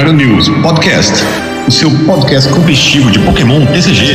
Dragon News Podcast, o seu podcast competitivo de Pokémon TCG.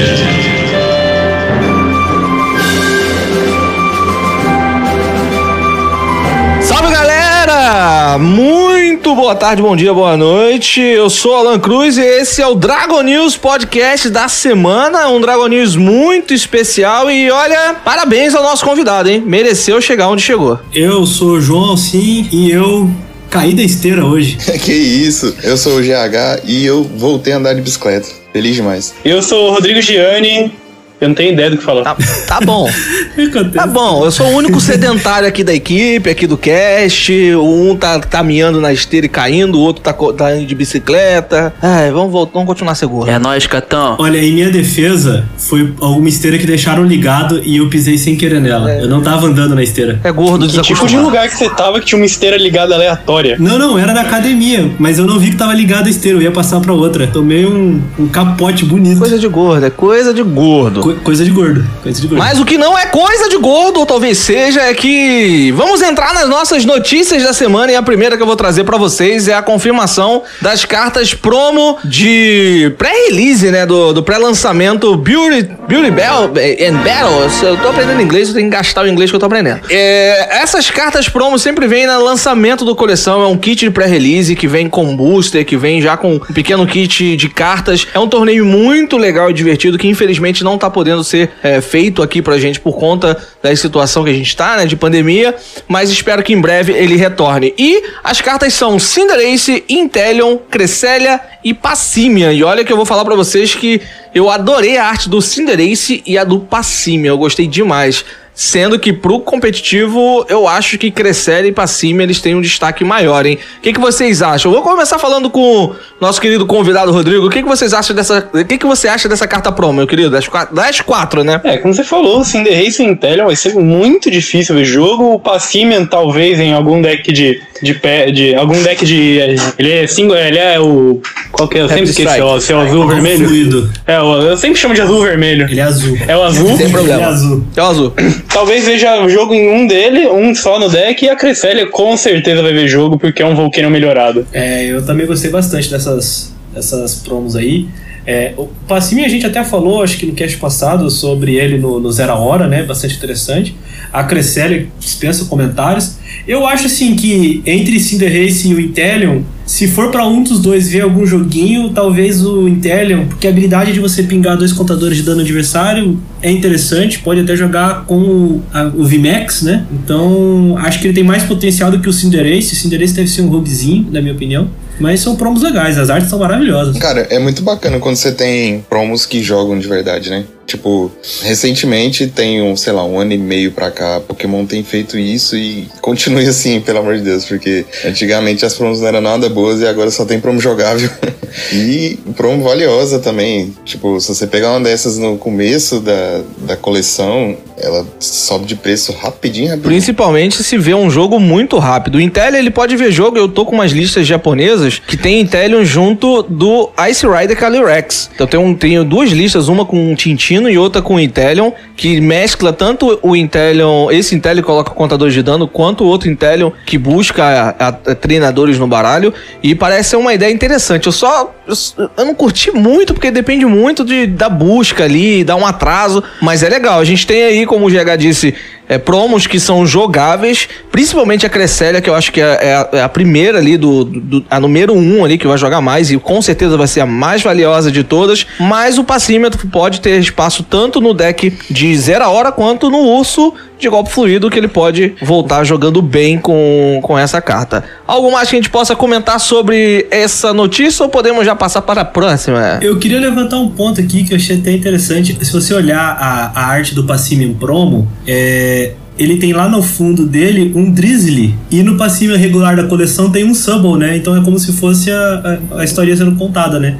Salve galera! Muito boa tarde, bom dia, boa noite. Eu sou Alan Cruz e esse é o Dragon News Podcast da semana. Um Dragon News muito especial e olha, parabéns ao nosso convidado, hein? Mereceu chegar onde chegou. Eu sou o João Alcim e eu caí da esteira hoje. que isso, eu sou o GH e eu voltei a andar de bicicleta. Feliz demais. Eu sou o Rodrigo Gianni eu não tenho ideia do que falar. Tá, tá bom. tá bom, eu sou o único sedentário aqui da equipe, aqui do cast. Um tá caminhando na esteira e caindo, o outro tá, tá indo de bicicleta. Ai, vamos, voltar, vamos continuar seguro. É nóis, Catão. Olha, em minha defesa, foi alguma esteira que deixaram ligado e eu pisei sem querer nela. É. Eu não tava andando na esteira. É gordo, Que tipo de lugar que você tava que tinha uma esteira ligada aleatória? Não, não, era da academia, mas eu não vi que tava ligada a esteira, eu ia passar pra outra. Tomei um, um capote bonito. Coisa de gordo, é coisa de gordo. Co coisa de gordo. Coisa de gordo. Mas o que não é coisa de gordo, ou talvez seja, é que vamos entrar nas nossas notícias da semana e a primeira que eu vou trazer para vocês é a confirmação das cartas promo de pré-release, né, do, do pré-lançamento Beauty, Beauty Bell and Battle. Eu tô aprendendo inglês, eu tenho que gastar o inglês que eu tô aprendendo. É, essas cartas promo sempre vêm no lançamento do coleção, é um kit de pré-release que vem com booster, que vem já com um pequeno kit de cartas. É um torneio muito legal e divertido que infelizmente não tá podendo ser é, feito aqui pra gente por conta da situação que a gente tá, né, de pandemia, mas espero que em breve ele retorne. E as cartas são Cinderace, Inteleon, Cresselia e Passimian. E olha que eu vou falar para vocês que eu adorei a arte do Cinderace e a do Passimian, eu gostei demais. Sendo que pro competitivo, eu acho que Crescer e pra cima eles têm um destaque maior, hein? O que, que vocês acham? Eu vou começar falando com o nosso querido convidado Rodrigo. O que, que vocês acham dessa. O que, que você acha dessa carta pro, meu querido? Das quatro, das quatro né? É, como você falou, o Cinder Race Intellion vai ser muito difícil ver jogo. O Passimian, talvez, em algum deck de. De pé. De, algum deck de. Ele é single. Ele é o. Qual que é? Eu sempre esqueci. O seu azul é vermelho. Fluido. É, eu sempre chamo de azul vermelho. Ele é azul. É o azul? Sem problema. Ele é azul. É o azul. Talvez veja o jogo em um dele, um só no deck, e a Cresselia com certeza vai ver jogo, porque é um Volcano melhorado. É, eu também gostei bastante dessas, dessas promos aí. É, o Passimi a gente até falou, acho que no cast passado, sobre ele no, no Zero Hora, né? Bastante interessante. A Cresselia dispensa comentários. Eu acho assim que entre Cinder Race e o Intelion, se for para um dos dois ver algum joguinho, talvez o Intelion, porque a habilidade de você pingar dois contadores de dano adversário é interessante, pode até jogar com o, a, o VMAX, né? Então acho que ele tem mais potencial do que o Cinderace. O Cinderace deve ser um roguezinho, na minha opinião. Mas são promos legais, as artes são maravilhosas. Cara, é muito bacana quando você tem promos que jogam de verdade, né? Tipo, recentemente tem um, sei lá, um ano e meio pra cá, Pokémon tem feito isso e continue assim, pelo amor de Deus, porque antigamente as promos não eram nada boas e agora só tem promo jogável. e promo valiosa também. Tipo, se você pegar uma dessas no começo da, da coleção, ela sobe de preço rapidinho, rapidinho. Principalmente se vê um jogo muito rápido. O Intel, ele pode ver jogo, eu tô com umas listas japonesas que tem Intelion junto do Ice Rider Calyrex. Então tem um, tenho duas listas, uma com um Tintino e outra com o Intelion, que mescla tanto o Intelion, esse Intelion coloca contadores de dano, quanto o outro Intelion que busca a, a, a treinadores no baralho. E parece ser uma ideia interessante. Eu só. Eu, eu não curti muito, porque depende muito de, da busca ali, dá um atraso. Mas é legal. A gente tem aí, como o GH disse, é, promos que são jogáveis, principalmente a Cresselia, que eu acho que é, é, a, é a, primeira ali, do, do, a número um ali, que vai jogar mais, e com certeza vai ser a mais valiosa de todas. Mas o passímetro pode ter espaço tanto no deck de zero hora quanto no urso de golpe fluido, que ele pode voltar jogando bem com, com essa carta. Algo mais que a gente possa comentar sobre essa notícia ou podemos já passar para a próxima? Eu queria levantar um ponto aqui que eu achei até interessante. Se você olhar a, a arte do Passimium Promo, é, ele tem lá no fundo dele um Drizzly. E no passivo regular da coleção tem um Subble, né? Então é como se fosse a, a, a história sendo contada, né?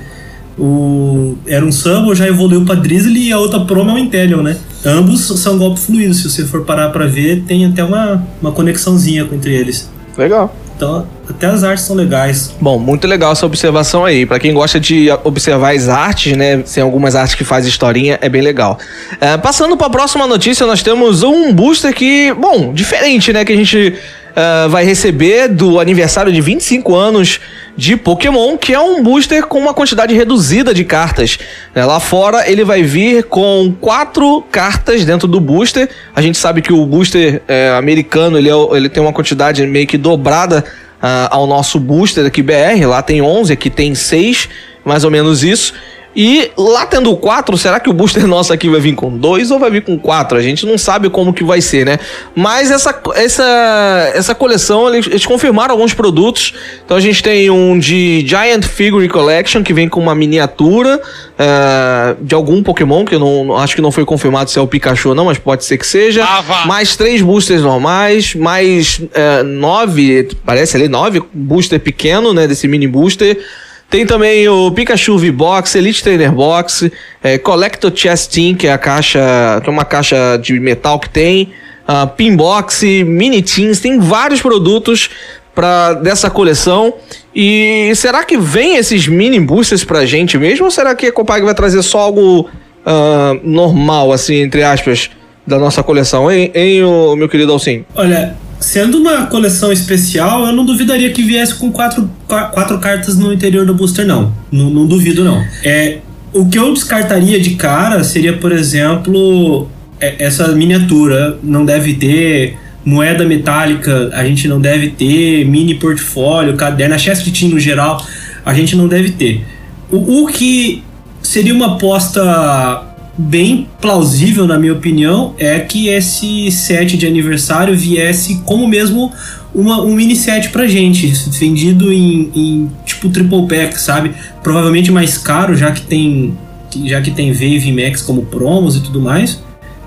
O, era um Subble, já evoluiu para Drizzly e a outra promo é o Intelion, né? Ambos são golpe fluido, se você for parar para ver, tem até uma, uma conexãozinha entre eles. Legal. Então, até as artes são legais. Bom, muito legal essa observação aí. Para quem gosta de observar as artes, né? Tem algumas artes que faz historinha, é bem legal. É, passando para a próxima notícia, nós temos um booster que, bom, diferente, né? Que a gente uh, vai receber do aniversário de 25 anos de Pokémon, que é um booster com uma quantidade reduzida de cartas. Né? Lá fora ele vai vir com quatro cartas dentro do booster. A gente sabe que o booster é, americano ele, é, ele tem uma quantidade meio que dobrada uh, ao nosso booster aqui BR. Lá tem 11, aqui tem 6, mais ou menos isso. E lá tendo quatro, será que o booster nosso aqui vai vir com dois ou vai vir com quatro? A gente não sabe como que vai ser, né? Mas essa, essa, essa coleção, eles, eles confirmaram alguns produtos. Então a gente tem um de Giant Figure Collection, que vem com uma miniatura uh, de algum Pokémon, que eu não acho que não foi confirmado se é o Pikachu ou não, mas pode ser que seja. Ah, mais três boosters normais, mais uh, nove, parece ali, nove booster pequeno, né? Desse mini booster. Tem também o Pikachu V-Box, Elite Trainer Box, é, Collector Chest Team, que é a caixa, que é uma caixa de metal que tem, uh, Pinbox, Mini Teams, tem vários produtos para dessa coleção. E será que vem esses mini boosters pra gente mesmo? Ou será que a Copag vai trazer só algo uh, normal, assim, entre aspas, da nossa coleção, hein, hein meu querido Alcim? Olha, Sendo uma coleção especial, eu não duvidaria que viesse com quatro, quatro cartas no interior do booster, não. Não, não duvido, não. É, o que eu descartaria de cara seria, por exemplo, é, essa miniatura. Não deve ter moeda metálica, a gente não deve ter mini portfólio, caderno, chest team no geral, a gente não deve ter. O, o que seria uma aposta bem plausível, na minha opinião, é que esse set de aniversário viesse como mesmo uma, um mini set pra gente, vendido em, em tipo triple pack, sabe? Provavelmente mais caro, já que tem já que tem Wave Max como promos e tudo mais,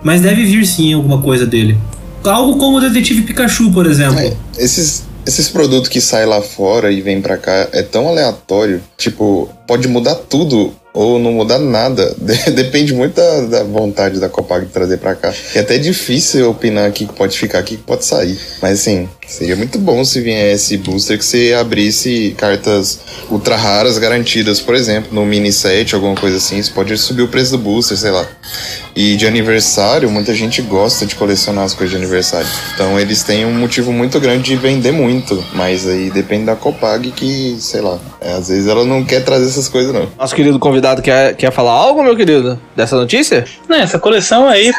mas deve vir sim alguma coisa dele. Algo como o Detetive Pikachu, por exemplo. É, esses, esses produtos que saem lá fora e vêm pra cá é tão aleatório. Tipo, pode mudar tudo ou não mudar nada. Depende muito da, da, vontade da Copag de trazer para cá. É até difícil opinar aqui que pode ficar, aqui que pode sair. Mas assim, seria muito bom se viesse booster que você abrisse cartas ultra raras garantidas, por exemplo, no mini set, alguma coisa assim. Isso pode subir o preço do booster, sei lá. E de aniversário, muita gente gosta de colecionar as coisas de aniversário. Então eles têm um motivo muito grande de vender muito. Mas aí depende da Copag que, sei lá, às vezes ela não quer trazer essas coisas, não. Nosso querido convidado quer, quer falar algo, meu querido, dessa notícia? Não, essa coleção aí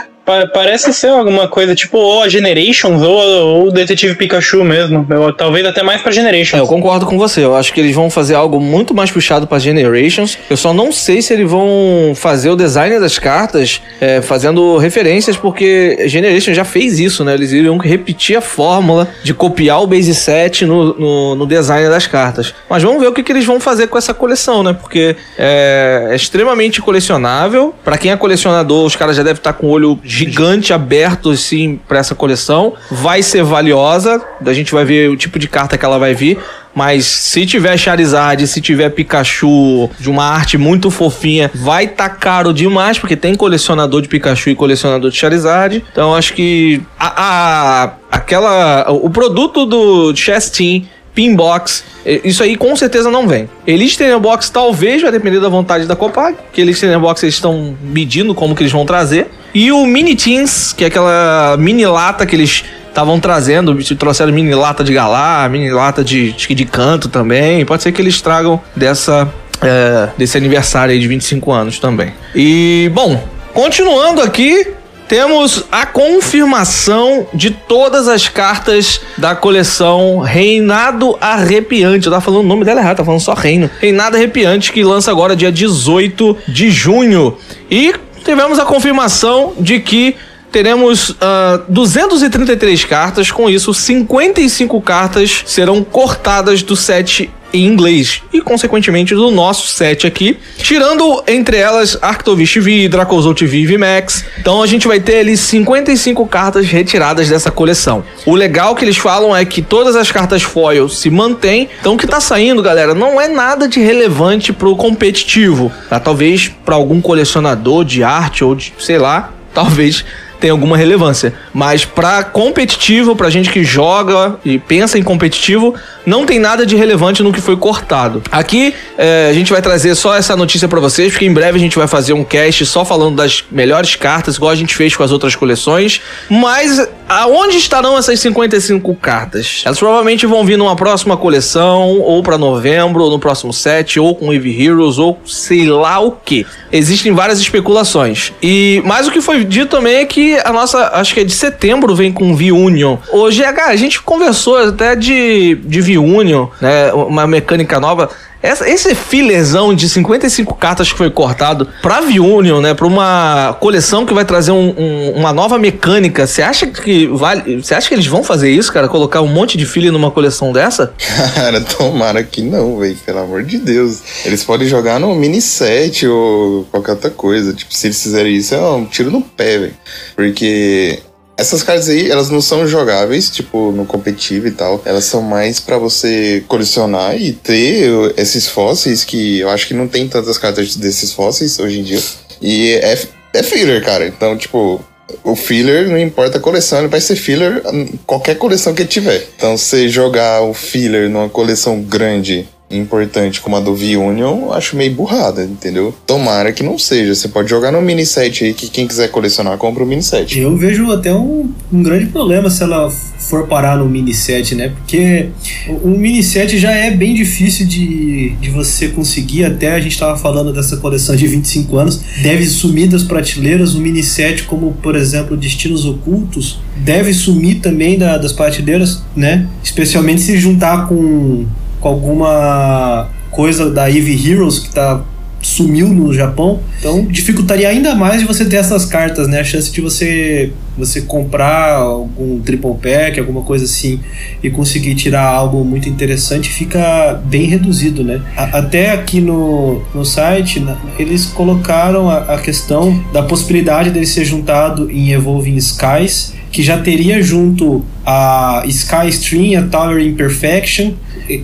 parece ser alguma coisa tipo ou a Generations ou, o Detetive Pikachu mesmo. Eu, talvez até mais pra Generations. É, eu concordo com você. Eu acho que eles vão fazer algo muito mais puxado pra Generations. Eu só não sei se eles vão fazer o design das cartas é, fazendo referências, porque Generations já fez isso, né? Eles iriam repetir a fórmula de copiar o base set no, no, no design das cartas. Mas vamos ver o que, que eles vão fazer com essa coleção, né? Porque é, é extremamente colecionável. Para quem é colecionador, os caras já devem estar com o olho gigante aberto assim para essa coleção. Vai ser valiosa, a gente vai ver o tipo de carta que ela vai vir. Mas se tiver Charizard, se tiver Pikachu de uma arte muito fofinha, vai tá caro demais, porque tem colecionador de Pikachu e colecionador de Charizard. Então acho que a, a aquela o produto do Chess Team Pinbox. Isso aí com certeza não vem. Elite Box talvez vai depender da vontade da Copag, que Elite Box eles estão medindo como que eles vão trazer. E o Mini Teens, que é aquela mini lata que eles estavam trazendo, trouxeram mini lata de galá, mini lata de, de, de canto também. Pode ser que eles tragam dessa é, desse aniversário aí de 25 anos também. E, bom, continuando aqui, temos a confirmação de todas as cartas da coleção Reinado Arrepiante. Eu tava falando o nome dela errado, tá falando só Reino. Reinado Arrepiante, que lança agora dia 18 de junho. E tivemos a confirmação de que teremos uh, ah, 233 cartas, com isso 55 cartas serão cortadas do set em inglês e, consequentemente, do nosso set aqui, tirando entre elas Arctovish V, Dracozolt V e VMAX. Então a gente vai ter ali 55 cartas retiradas dessa coleção. O legal que eles falam é que todas as cartas foil se mantêm. Então o que tá saindo, galera, não é nada de relevante pro competitivo. Tá? Talvez para algum colecionador de arte ou de, sei lá, talvez tem alguma relevância. Mas pra competitivo, pra gente que joga e pensa em competitivo, não tem nada de relevante no que foi cortado. Aqui é, a gente vai trazer só essa notícia para vocês, porque em breve a gente vai fazer um cast só falando das melhores cartas, igual a gente fez com as outras coleções. Mas aonde estarão essas 55 cartas? Elas provavelmente vão vir numa próxima coleção, ou para novembro, ou no próximo set, ou com Eve Heroes, ou sei lá o que. Existem várias especulações. E mais o que foi dito também é que a nossa, acho que é de setembro, vem com V-Union. Ô, GH, a gente conversou até de, de V-Union, né? Uma mecânica nova. Essa, esse fillerzão de 55 cartas que foi cortado pra V-Union, né? Pra uma coleção que vai trazer um, um, uma nova mecânica. Você acha que vale. Você acha que eles vão fazer isso, cara? Colocar um monte de filler numa coleção dessa? Cara, tomara que não, velho. Pelo amor de Deus. Eles podem jogar no mini set ou qualquer outra coisa. Tipo, se eles fizerem isso, é um tiro no pé, velho. Porque essas cartas aí, elas não são jogáveis, tipo, no competitivo e tal. Elas são mais para você colecionar e ter esses fósseis que eu acho que não tem tantas cartas desses fósseis hoje em dia. E é, é filler, cara. Então, tipo, o filler, não importa a coleção, ele vai ser filler qualquer coleção que tiver. Então, se jogar o filler numa coleção grande importante como a do V-Union, acho meio burrada, entendeu? Tomara que não seja. Você pode jogar no mini set aí, que quem quiser colecionar, compra o mini set. Eu vejo até um, um grande problema se ela for parar no mini set, né? Porque o, o mini set já é bem difícil de, de você conseguir. Até a gente estava falando dessa coleção de 25 anos, deve sumir das prateleiras. O mini set, como por exemplo Destinos Ocultos, deve sumir também da, das prateleiras, né? Especialmente se juntar com com alguma coisa da Eve Heroes que tá sumiu no Japão. Então dificultaria ainda mais de você ter essas cartas, né? A chance de você você comprar algum triple pack, alguma coisa assim e conseguir tirar algo muito interessante fica bem reduzido, né? A, até aqui no, no site eles colocaram a, a questão da possibilidade dele ser juntado em Evolving Skies que já teria junto a Sky Stream, a Tower Imperfection,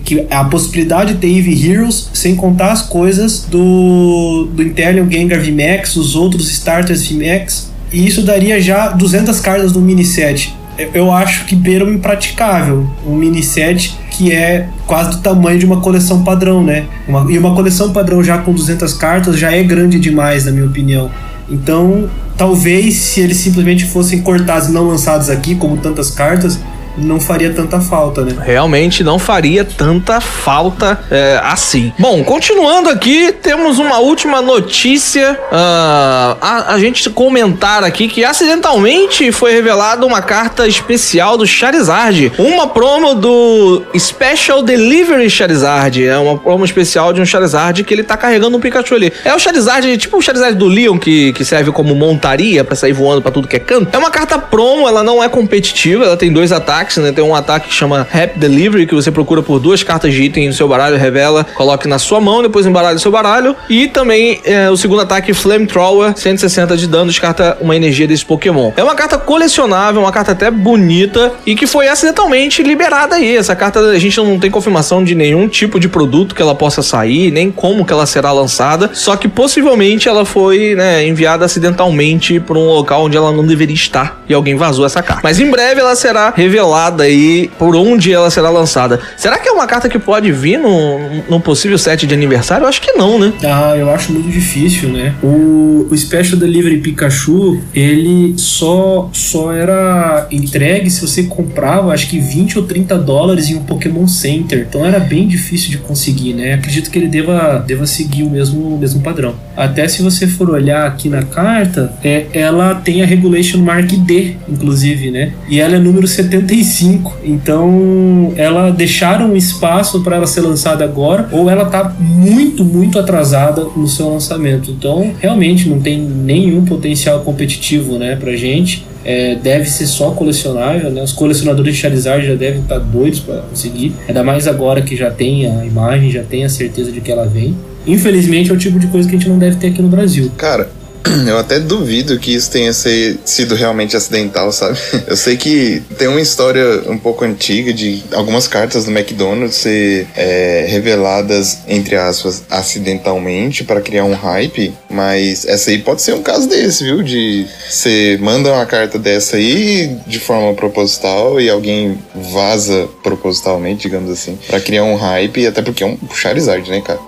que a possibilidade de ter Eve Heroes, sem contar as coisas do, do Intellion Gengar VMAX, os outros starters VMAX, e isso daria já 200 cartas no mini set. Eu acho que beira um impraticável, um mini set que é quase do tamanho de uma coleção padrão, né? Uma, e uma coleção padrão já com 200 cartas já é grande demais, na minha opinião. Então, talvez se eles simplesmente fossem cortados e não lançados aqui, como tantas cartas, não faria tanta falta, né? Realmente não faria tanta falta é, assim. Bom, continuando aqui, temos uma última notícia. Uh, a, a, gente comentar aqui que acidentalmente foi revelada uma carta especial do Charizard. Uma promo do Special Delivery Charizard. É uma promo especial de um Charizard que ele tá carregando um Pikachu ali. É o Charizard, tipo o Charizard do Leon, que, que serve como montaria para sair voando para tudo que é canto. É uma carta promo, ela não é competitiva, ela tem dois ataques ataques, né? Tem um ataque que chama Rap Delivery, que você procura por duas cartas de item no seu baralho, revela, coloque na sua mão, depois embaralha o seu baralho. E também é, o segundo ataque, Flamethrower, 160 de dano, descarta uma energia desse Pokémon. É uma carta colecionável, uma carta até bonita e que foi acidentalmente liberada aí. Essa carta a gente não tem confirmação de nenhum tipo de produto que ela possa sair, nem como que ela será lançada. Só que possivelmente ela foi né, enviada acidentalmente para um local onde ela não deveria estar e alguém vazou essa carta. Mas em breve ela será revelada falada aí por onde ela será lançada. Será que é uma carta que pode vir num, num possível set de aniversário? Eu acho que não, né? Ah, eu acho muito difícil, né? O, o Special Delivery Pikachu, ele só, só era entregue se você comprava, acho que 20 ou 30 dólares em um Pokémon Center. Então era bem difícil de conseguir, né? Acredito que ele deva, deva seguir o mesmo, o mesmo padrão. Até se você for olhar aqui na carta, é, ela tem a Regulation Mark D, inclusive, né? E ela é número 75 2005. Então, ela deixaram um espaço para ela ser lançada agora, ou ela tá muito, muito atrasada no seu lançamento. Então, realmente não tem nenhum potencial competitivo, né, pra gente. É, deve ser só colecionável, né? Os colecionadores de Charizard já devem estar tá doidos para conseguir. Ainda mais agora que já tem a imagem, já tem a certeza de que ela vem. Infelizmente é o tipo de coisa que a gente não deve ter aqui no Brasil. Cara, eu até duvido que isso tenha ser, sido realmente acidental, sabe? Eu sei que tem uma história um pouco antiga de algumas cartas do McDonald's ser é, reveladas, entre aspas, acidentalmente para criar um hype, mas essa aí pode ser um caso desse, viu? De você manda uma carta dessa aí de forma proposital e alguém vaza propositalmente, digamos assim, para criar um hype, até porque é um Charizard, né, cara?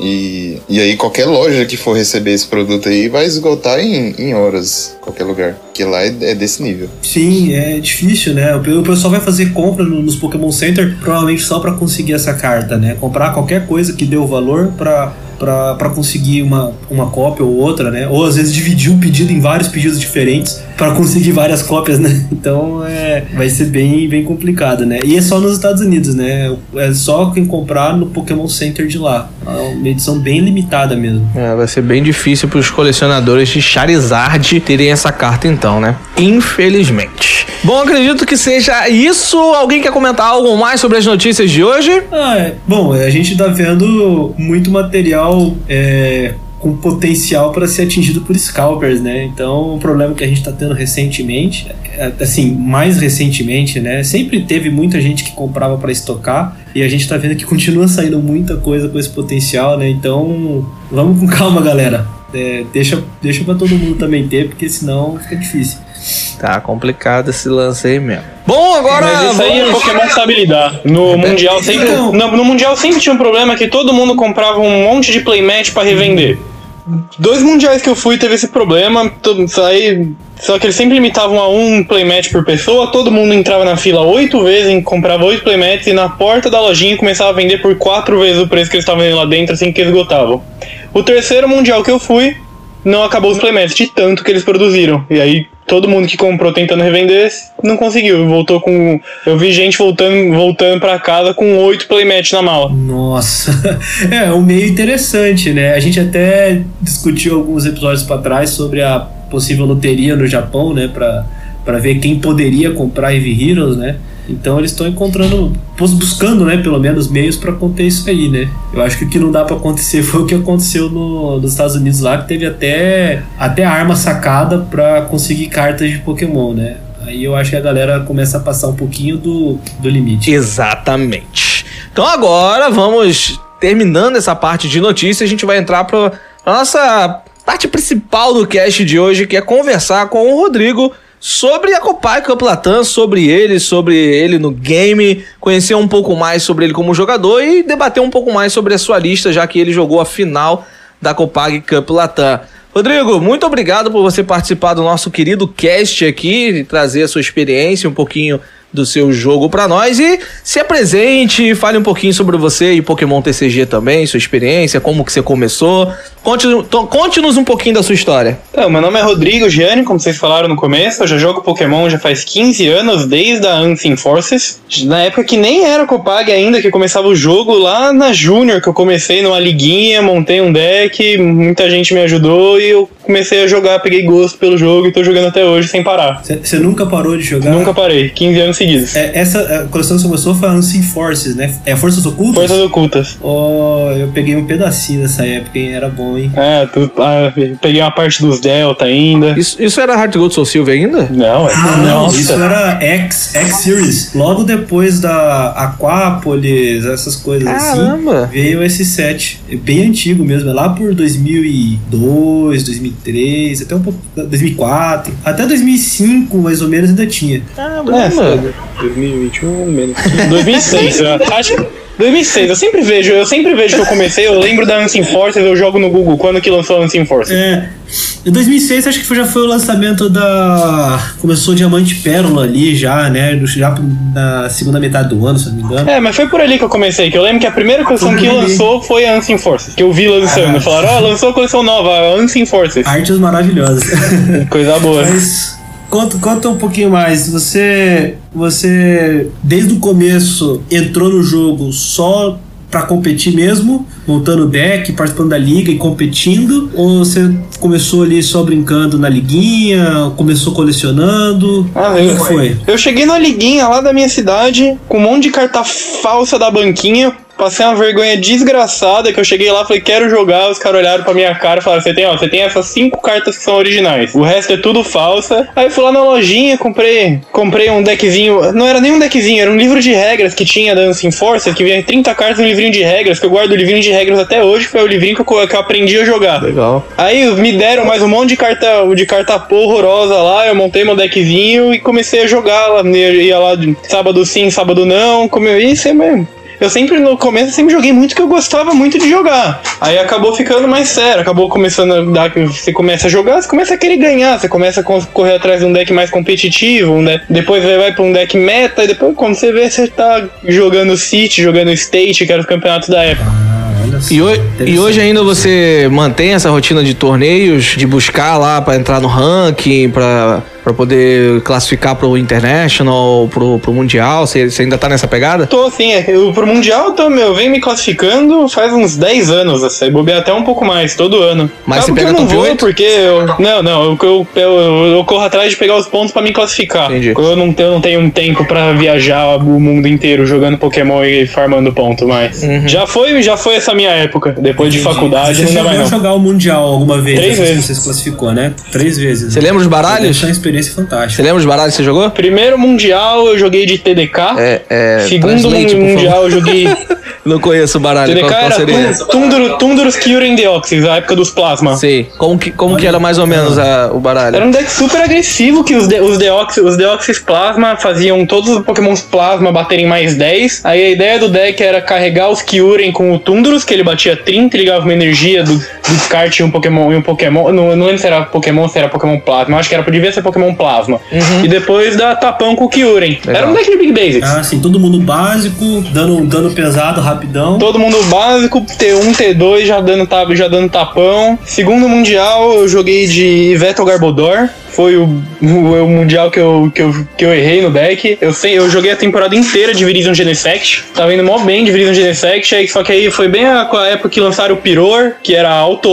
E, e aí qualquer loja que for receber esse produto aí vai esgotar em, em horas, qualquer lugar. Porque lá é, é desse nível. Sim, é difícil, né? O pessoal vai fazer compra nos Pokémon Center provavelmente só para conseguir essa carta, né? Comprar qualquer coisa que dê o valor para para conseguir uma, uma cópia ou outra, né? Ou às vezes dividir o pedido em vários pedidos diferentes para conseguir várias cópias, né? Então é, vai ser bem, bem complicado, né? E é só nos Estados Unidos, né? É só quem comprar no Pokémon Center de lá. É uma edição bem limitada mesmo. É, vai ser bem difícil para os colecionadores de Charizard terem essa carta então, né? Infelizmente. Bom, acredito que seja isso. Alguém quer comentar algo mais sobre as notícias de hoje? Ah, é. Bom, a gente tá vendo muito material é, com potencial para ser atingido por scalpers, né? Então, o problema que a gente está tendo recentemente, é, assim, mais recentemente, né? Sempre teve muita gente que comprava para estocar e a gente está vendo que continua saindo muita coisa com esse potencial, né? Então, vamos com calma, galera. É, deixa deixa para todo mundo também ter, porque senão fica difícil. Tá complicado esse lance aí mesmo. Bom, agora. Mas isso aí o Pokémon sabe lidar. No Mundial sempre. No, no, Mundial sempre tinha um problema que todo mundo comprava um monte de playmatch para revender. Dois mundiais que eu fui teve esse problema. Aí, só que eles sempre limitavam a um playmatch por pessoa. Todo mundo entrava na fila oito vezes, comprava oito playmats e na porta da lojinha começava a vender por quatro vezes o preço que eles estavam vendendo lá dentro, assim que esgotavam. O terceiro mundial que eu fui, não acabou os playmats, de tanto que eles produziram. E aí todo mundo que comprou tentando revender não conseguiu. Voltou com. Eu vi gente voltando, voltando para casa com oito playmats na mala. Nossa, é um meio interessante, né? A gente até discutiu alguns episódios para trás sobre a possível loteria no Japão, né? Para ver quem poderia comprar Heavy Heroes, né? Então eles estão encontrando, buscando, né, pelo menos meios para conter isso aí, né? Eu acho que o que não dá para acontecer foi o que aconteceu no, nos Estados Unidos lá, que teve até até arma sacada para conseguir cartas de Pokémon, né? Aí eu acho que a galera começa a passar um pouquinho do, do limite. Exatamente. Então agora vamos terminando essa parte de notícias, a gente vai entrar para nossa parte principal do cast de hoje, que é conversar com o Rodrigo sobre a Copai Cup Latam, sobre ele, sobre ele no game, conhecer um pouco mais sobre ele como jogador e debater um pouco mais sobre a sua lista, já que ele jogou a final da Copag Cup Latam. Rodrigo, muito obrigado por você participar do nosso querido cast aqui trazer a sua experiência, um pouquinho do seu jogo para nós e se apresente, fale um pouquinho sobre você e Pokémon TCG também, sua experiência, como que você começou. Conte-nos um pouquinho da sua história. Então, meu nome é Rodrigo Gianni, como vocês falaram no começo, eu já jogo Pokémon já faz 15 anos, desde a Unseen Forces. Na época que nem era Copag ainda, que começava o jogo lá na Junior, que eu comecei numa liguinha, montei um deck, muita gente me ajudou e eu comecei a jogar, peguei gosto pelo jogo e tô jogando até hoje sem parar. Você nunca parou de jogar? Nunca parei, 15 anos seguidos. É, essa a coleção que você começou foi a Unseen Forces, né? É Forças Ocultas? Forças Ocultas. Oh, eu peguei um pedacinho dessa época, hein? Era bom, hein? É, tu, ah, peguei uma parte dos Delta ainda. Isso, isso era Hard Gold Soul Silver ainda? Não, é. Ah, não, isso era X, X Series. Logo depois da Aquapolis, essas coisas Caramba. assim. Veio esse set. É bem antigo mesmo, é lá por 2002, 2003, até um pouco. 2004. Até 2005, mais ou menos, ainda tinha. Caramba. É, 2021, menos. 2006, eu acho. 2006, eu sempre vejo, eu sempre vejo que eu comecei, eu lembro da Unseen Forces, eu jogo no Google quando que lançou a Unseen Forces. É. Em 2006 acho que já foi o lançamento da. Começou o Diamante Pérola ali já, né? Já na segunda metade do ano, se não me engano. É, mas foi por ali que eu comecei, que eu lembro que a primeira coleção que lançou foi a Unseen Forces, que eu vi lançando. Ah, Falaram, ó, oh, lançou a coleção nova, a Unseen Forces. Artes maravilhosas. Coisa boa. Mas Conta, conta um pouquinho mais. Você, você desde o começo entrou no jogo só para competir mesmo, montando deck, participando da liga e competindo? Ou você começou ali só brincando na liguinha, começou colecionando? Ah, eu, foi? Eu cheguei na liguinha lá da minha cidade com um monte de carta falsa da banquinha passei uma vergonha desgraçada que eu cheguei lá, falei, quero jogar, os caras olharam pra minha cara e falaram, você tem, ó, você tem essas cinco cartas que são originais. O resto é tudo falsa. Aí fui lá na lojinha, comprei, comprei um deckzinho, não era nem um deckzinho, era um livro de regras que tinha Dancing Force, que vinha 30 cartas no livrinho de regras, que eu guardo o livrinho de regras até hoje, que foi o livrinho que eu, que eu aprendi a jogar. Legal. Aí me deram mais um monte de carta, de carta horrorosa lá, eu montei meu deckzinho e comecei a jogar lá. Ia lá de sábado sim, sábado não, como isso é mesmo. Eu sempre, no começo, sempre joguei muito que eu gostava muito de jogar. Aí acabou ficando mais sério, acabou começando a dar. Você começa a jogar, você começa a querer ganhar, você começa a correr atrás de um deck mais competitivo, um deck, depois você vai pra um deck meta, e depois quando você vê, você tá jogando City, jogando State, que era os campeonatos da época. E, ho e, hoje ainda você mantém essa rotina de torneios, de buscar lá para entrar no ranking, para para poder classificar pro International, pro, pro Mundial? Você, você ainda tá nessa pegada? Tô, sim. É, eu, pro Mundial, tô, meu, venho me classificando faz uns 10 anos, assim, bobei até um pouco mais, todo ano. Mas você pega eu não vou, 8? porque eu, Não, não, eu, eu, eu, eu, corro atrás de pegar os pontos para me classificar. Entendi. Eu não, eu não tenho um tempo para viajar o mundo inteiro jogando Pokémon e farmando ponto mais. Uhum. Já foi, já foi essa minha época. Depois Entendi. de faculdade, Você não dá mais não. jogar o Mundial alguma vez? Três que vezes. Você se classificou, né? Três vezes. Você lembra os baralhos? Deve experiência Você fantástica. lembra os baralhos que você jogou? Primeiro Mundial eu joguei de TDK. É, é, Segundo. Mundial eu joguei. Não conheço o baralho. TDK Qual, qual era Tundurus, Tundurus Kyurem Deoxys, a época dos plasma. Sei. Como que, como que era mais ou menos a- o baralho? Era um deck super agressivo que os, de, os, Deoxys, os Deoxys Plasma faziam todos os Pokémons Plasma baterem mais 10. Aí a ideia do deck era carregar os Kyurem com o Tundurus, que ele batia 30 e ligava uma energia do, do descarte em um Pokémon. Em um Pokémon não, não lembro se era Pokémon ou se era Pokémon Plasma. Eu acho que era, devia ser Pokémon Plasma. E depois dar tapão com o Kyurem. Legal. Era um deck de Big Basics. Ah, sim, todo mundo básico, dando, dando pesado, rapidão. Todo mundo básico, T1, T2, já dando, tap, já dando tapão. Segundo Mundial, eu joguei de Veto Garbodor. Foi o, o, o Mundial que eu, que, eu, que eu errei no deck. Eu, sei, eu joguei a temporada inteira de Virizion Genesect. Tava indo mó bem de Virizion Genesect. Aí, só que aí foi bem a, a época que lançaram o Piror, que era auto,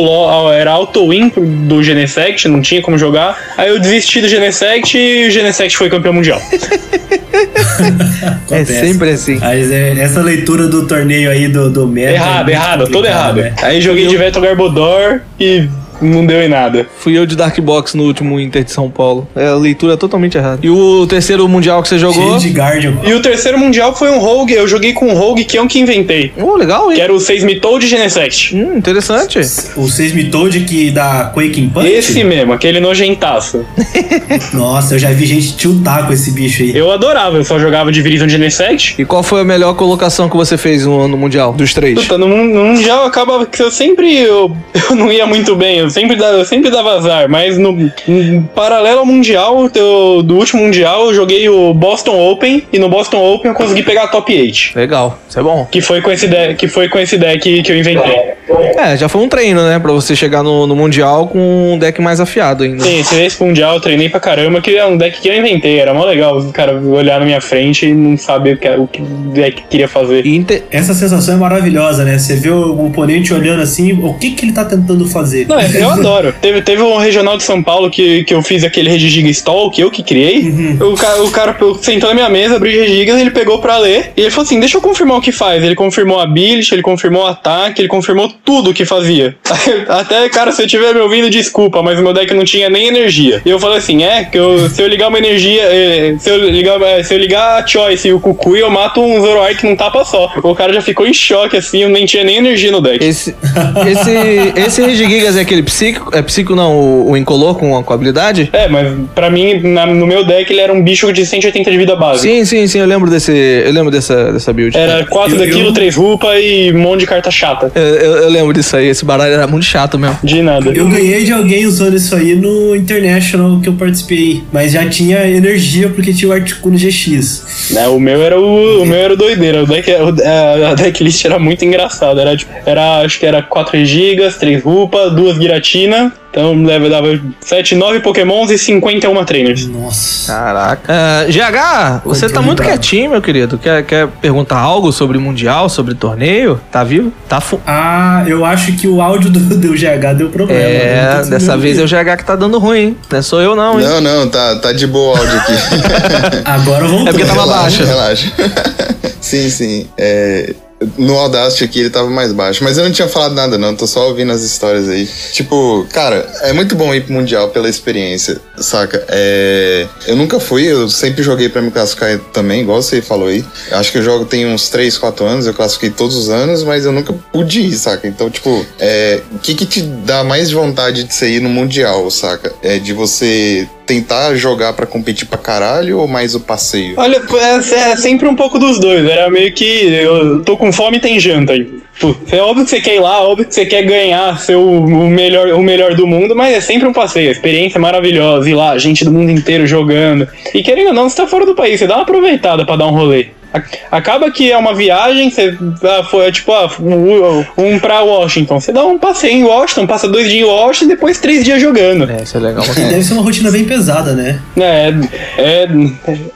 era auto-win do Genesect, não tinha como jogar. Aí eu desisti do Genesect e o Genesect foi campeão mundial. É sempre assim. Mas é, essa leitura do torneio aí do, do Meta. é errado, errado, todo errado. né? Aí joguei de Veto Garbodor e não deu em nada. Fui eu de Dark Box no último Inter de São Paulo. É, a leitura é totalmente errada. E o terceiro mundial que você jogou? Cheio de Guardian. E o terceiro mundial foi um Rogue, eu joguei com um Rogue que é um que inventei. Oh, legal, Que hein? era o Seismitoad Genesect. Hum, interessante. O Seismitoad que dá Quaking Punch? Esse mesmo, aquele nojentaço. Nossa, eu já vi gente tiltar com esse bicho aí. Eu adorava, eu só jogava de Virizion Genesect. E qual foi a melhor colocação que você fez no, no mundial? Dos três? Puta, no, no mundial acabava que eu sempre eu, eu não ia muito bem, eu sempre dava, eu sempre dava azar, mas no, paralelo ao mundial, eu- do último mundial, eu joguei o Boston Open e no Boston Open eu consegui pegar a top 8. Legal, isso é bom. Que foi com esse deck, que foi com esse deck que eu inventei. É, já foi um treino, né? Pra você chegar no, no mundial com um deck mais afiado ainda. Sim, esse, esse mundial eu treinei pra caramba, que é um deck que eu inventei. Era mó legal os caras olhar na minha frente e não saber o que, o que o deck queria fazer. E inte- Essa sensação é maravilhosa, né? Você vê o oponente olhando assim, o que, que ele tá tentando fazer? Não, é, eu adoro. Teve, teve um regional de São Paulo que, que eu fiz aquele Regigiga Stall, que eu que criei. O, cara, o cara sentou na minha mesa, abriu Regigigas, ele pegou pra ler. E ele falou assim: deixa eu confirmar o que faz. Ele confirmou a ability, ele confirmou o ataque, ele confirmou tudo o que fazia. Até, cara, se eu estiver me ouvindo, desculpa, mas o meu deck não tinha nem energia. E eu falei assim: é, que eu, se eu ligar uma energia, eh, se, eu ligar, eh, se eu ligar a Choice e o Kukui, eu mato um Zoroark num tapa só. O cara já ficou em choque assim, eu nem tinha nem energia no deck. esse, esse, esse Regigigas é aquele psico, é psico não, o, o incolor com, com habilidade? É, mas pra mim, na- no meu deck, ele era um bicho de 180 de vida base. Sim, sim, sim, eu lembro desse, eu lembro dessa, dessa build. Era 4 Eu- daquilo, eu- 3 rupa e um monte de carta chata. Eu, eu- eu lembro disso aí, esse baralho era muito chato mesmo. De nada. Eu ganhei de alguém usando isso aí no International que eu participei, mas já tinha energia porque tinha o Articuno GX. Né, o meu era o, o meu era o doideira. O deck, o- a, a decklist era muito engraçada. Era, tipo, era, acho que era 4 gigas, 3 rupa, 2 giratina. Então leva, dava 7, 9 pokémons e 51 trainers. Nossa. Caraca. Ah, GH, você tá muito quietinho, meu querido. Quer, quer perguntar algo sobre Mundial, sobre torneio? Tá vivo? Tá fu Ah, eu acho que o áudio do, do GH deu problema. É, tô dessa vez é o. GH que tá dando ruim, hein? Não é sou eu não, hein? Não, não, tá, tá de boa o áudio aqui. Agora voltou. É porque tava relaxa, baixa. relaxa. sim, sim. É, No Audacity aqui ele tava mais baixo. Mas eu não tinha falado nada, não. Tô só ouvindo as histórias aí. Tipo, cara, é muito bom ir pro Mundial pela experiência, saca? É... Eu nunca fui, eu sempre joguei pra me classificar também, igual você falou aí. Acho que eu jogo tem uns 3, 4 anos, eu classifiquei todos os anos, mas eu nunca pude ir, saca? Então, tipo, é... o que que te dá mais vontade de você ir no Mundial, saca? É de você tentar jogar pra competir pra caralho ou mais o passeio? Olha, é, é sempre um pouco dos dois. Era meio que eu tô com fome e tem janta. Pô, É óbvio que você quer ir lá, óbvio que você quer ganhar, ser o, melhor, o melhor do mundo, mas é sempre um passeio. Experiência é maravilhosa. Ir lá, gente do mundo inteiro jogando. E querendo ou não, você tá fora do país, você dá uma aproveitada pra dar um rolê. Acaba que é uma viagem, você ah, foi tipo ah, um, um pra Washington. Você dá um passeio em Washington, passa dois dias em Washington e depois três dias jogando. É, isso é legal. Deve ser uma rotina bem pesada, né? É, é,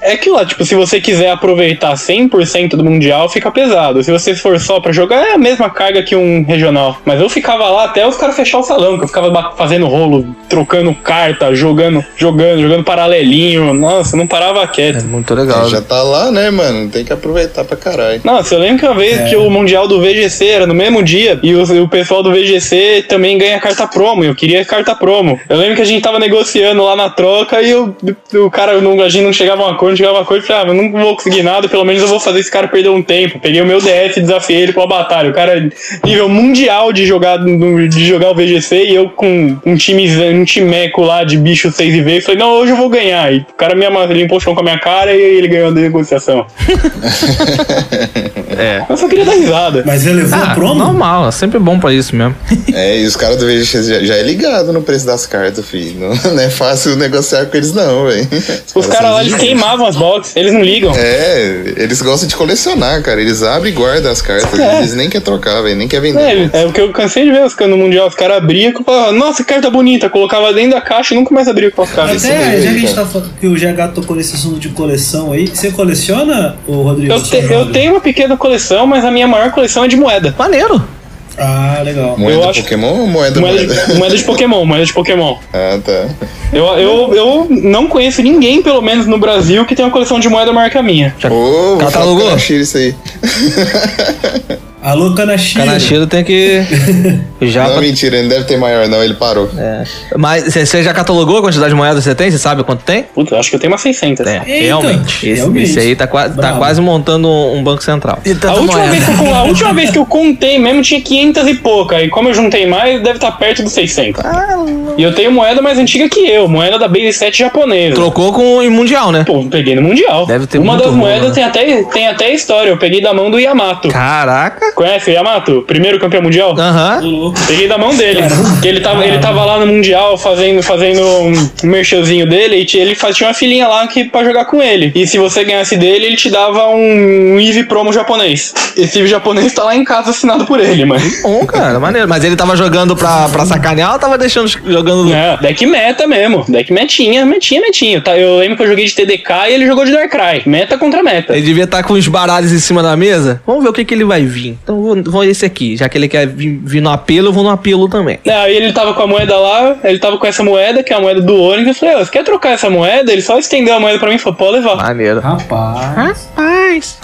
é que lá, tipo, se você quiser aproveitar 100% do Mundial, fica pesado. Se você for só pra jogar, é a mesma carga que um regional. Mas eu ficava lá até os caras fechar o salão, que eu ficava fazendo rolo, trocando carta, jogando, jogando, jogando paralelinho. Nossa, não parava É quieto. muito legal. Já tá lá, né, mano? Tem que aproveitar pra caralho. Nossa, eu lembro que uma vez que o Mundial do VGC era no mesmo dia e o, o pessoal do VGC também ganha carta promo. Eu queria carta promo. Eu lembro que a gente tava negociando lá na troca e o, o cara, não, a gente não chegava a um acordo, não chegava a um acordo. Eu falei, ah, eu não vou conseguir nada, pelo menos eu vou fazer esse cara perder um tempo. Peguei o meu DF e desafiei ele pra uma batalha. O cara, é nível mundial de jogar, de jogar o VGC e eu com um time, um timeco lá de bicho 6 e V. Falei, não, hoje eu vou ganhar. E o cara me ama- limpou o chão com a minha cara e ele ganhou a negociação. É. Eu só queria dar risada. Mas ele levou Ah, a promo? normal, é sempre bom pra isso mesmo. É, e os caras do VGX já, já é ligado no preço das cartas, filho. Não, não é fácil negociar com eles, não, velho. Os caras lá, eles queimavam as boxes, eles não ligam. É, eles gostam de colecionar, cara. Eles abrem e guardam as cartas. É. Eles nem querem trocar, velho. Nem querem vender. É, é o que eu cansei de ver os caras no Mundial, os caras abriam e falavam, nossa, que carta bonita, colocava dentro da caixa e nunca mais abria com as caras. Até, já que a gente tá falando que o GH tocou nesse assunto de coleção aí, você coleciona, o Rodrigo? Eu, te- eu tenho uma pequena coleção, mas a minha maior coleção é de moeda. Maneiro. Ah, legal. Moeda eu acho- Pokémon ou moeda Moeda moeda? de, moeda de Pokémon, moeda de Pokémon. Ah, tá. Eu, eu, eu não conheço ninguém, pelo menos no Brasil, que tem uma coleção de moeda marca minha. Vou catalogou? isso aí. Alô, Kanashiro. Kanashiro tem que. Já. Não, mentira, ele não deve ter maior, não. Ele parou. É. Mas você- já catalogou a quantidade de moedas que você tem? Você sabe quanto tem? Puta, eu acho que eu tenho umas 600. É, Eita, realmente. Esse, realmente. esse aí tá, qua- tá quase montando um, banco central. A última, vez que eu, a última vez que eu contei mesmo tinha 500 e pouca. E como eu juntei mais, deve estar perto dos 600. e eu tenho moeda mais antiga que eu, moeda da Base 7 japonesa. Trocou com o Mundial, né? Pô, peguei no Mundial. Deve ter Uma das moedas né? tem até, tem até história. Eu peguei da mão do Yamato. Caraca. Conhece o Yamato? Primeiro campeão mundial? Aham. Louco. Peguei da mão dele. Ele tava, ele tava lá no Mundial fazendo, fazendo um merchanzinho dele e ele faz- tinha uma filhinha lá que, pra jogar com ele. E se você ganhasse dele, ele te dava um, um Eevee promo japonês. Esse Eevee japonês tá lá em casa assinado por ele, mas. Bom, cara, maneiro. Mas ele tava jogando pra, pra sacanear ou tava deixando jogando. É, deck meta mesmo. Deck metinha, metinha, metinha. Tá, eu lembro que eu joguei de TDK e ele jogou de Darkrai. Meta contra meta. Ele devia estar com os baralhos em cima da mesa. Vamos ver o que, que ele vai vir. Então vou, vou esse aqui. Já que ele quer vir, vir no apelo, eu vou no apelo também. É, Aí ele tava com a moeda lá, ele tava com essa moeda, que é a moeda do Onix. Eu falei, "Ô, você quer trocar essa moeda? Ele só estendeu a moeda pra mim e falou, pode levar. Maneiro. Rapaz. Rapaz.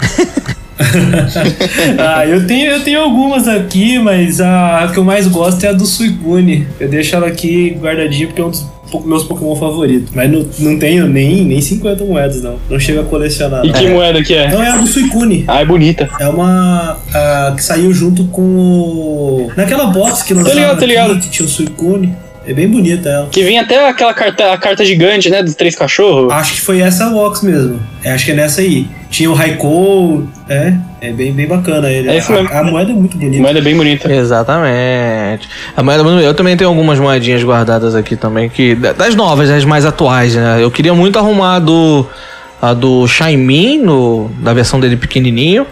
ah, eu tenho, eu tenho algumas aqui, mas a, a que eu mais gosto é a do Suicune. Eu deixo ela aqui guardadinha porque é um dos meus Pokémon favoritos. Mas não, não tenho nem, nem 50 moedas, não. Não chego a colecionar. E não. que moeda que é? Não é a do Suicune. Ah, é bonita. É uma a, que saiu junto com o. Naquela box que lançaram ligado, tô aqui, ligado. que tinha o Suicune. É bem bonita ela. Que vinha até aquela carta, a carta gigante, né? Dos três cachorros. Acho que foi essa box mesmo. É, acho que é nessa aí. Tinha o Raikou, é, é bem, bem bacana ele. É a, a moeda é muito bonita. Moeda bem bonita. Exatamente. A moeda, eu também tenho algumas moedinhas guardadas aqui também, que das novas, das mais atuais, né? Eu queria muito arrumar a do a do Shaimin, no, da versão dele pequenininho,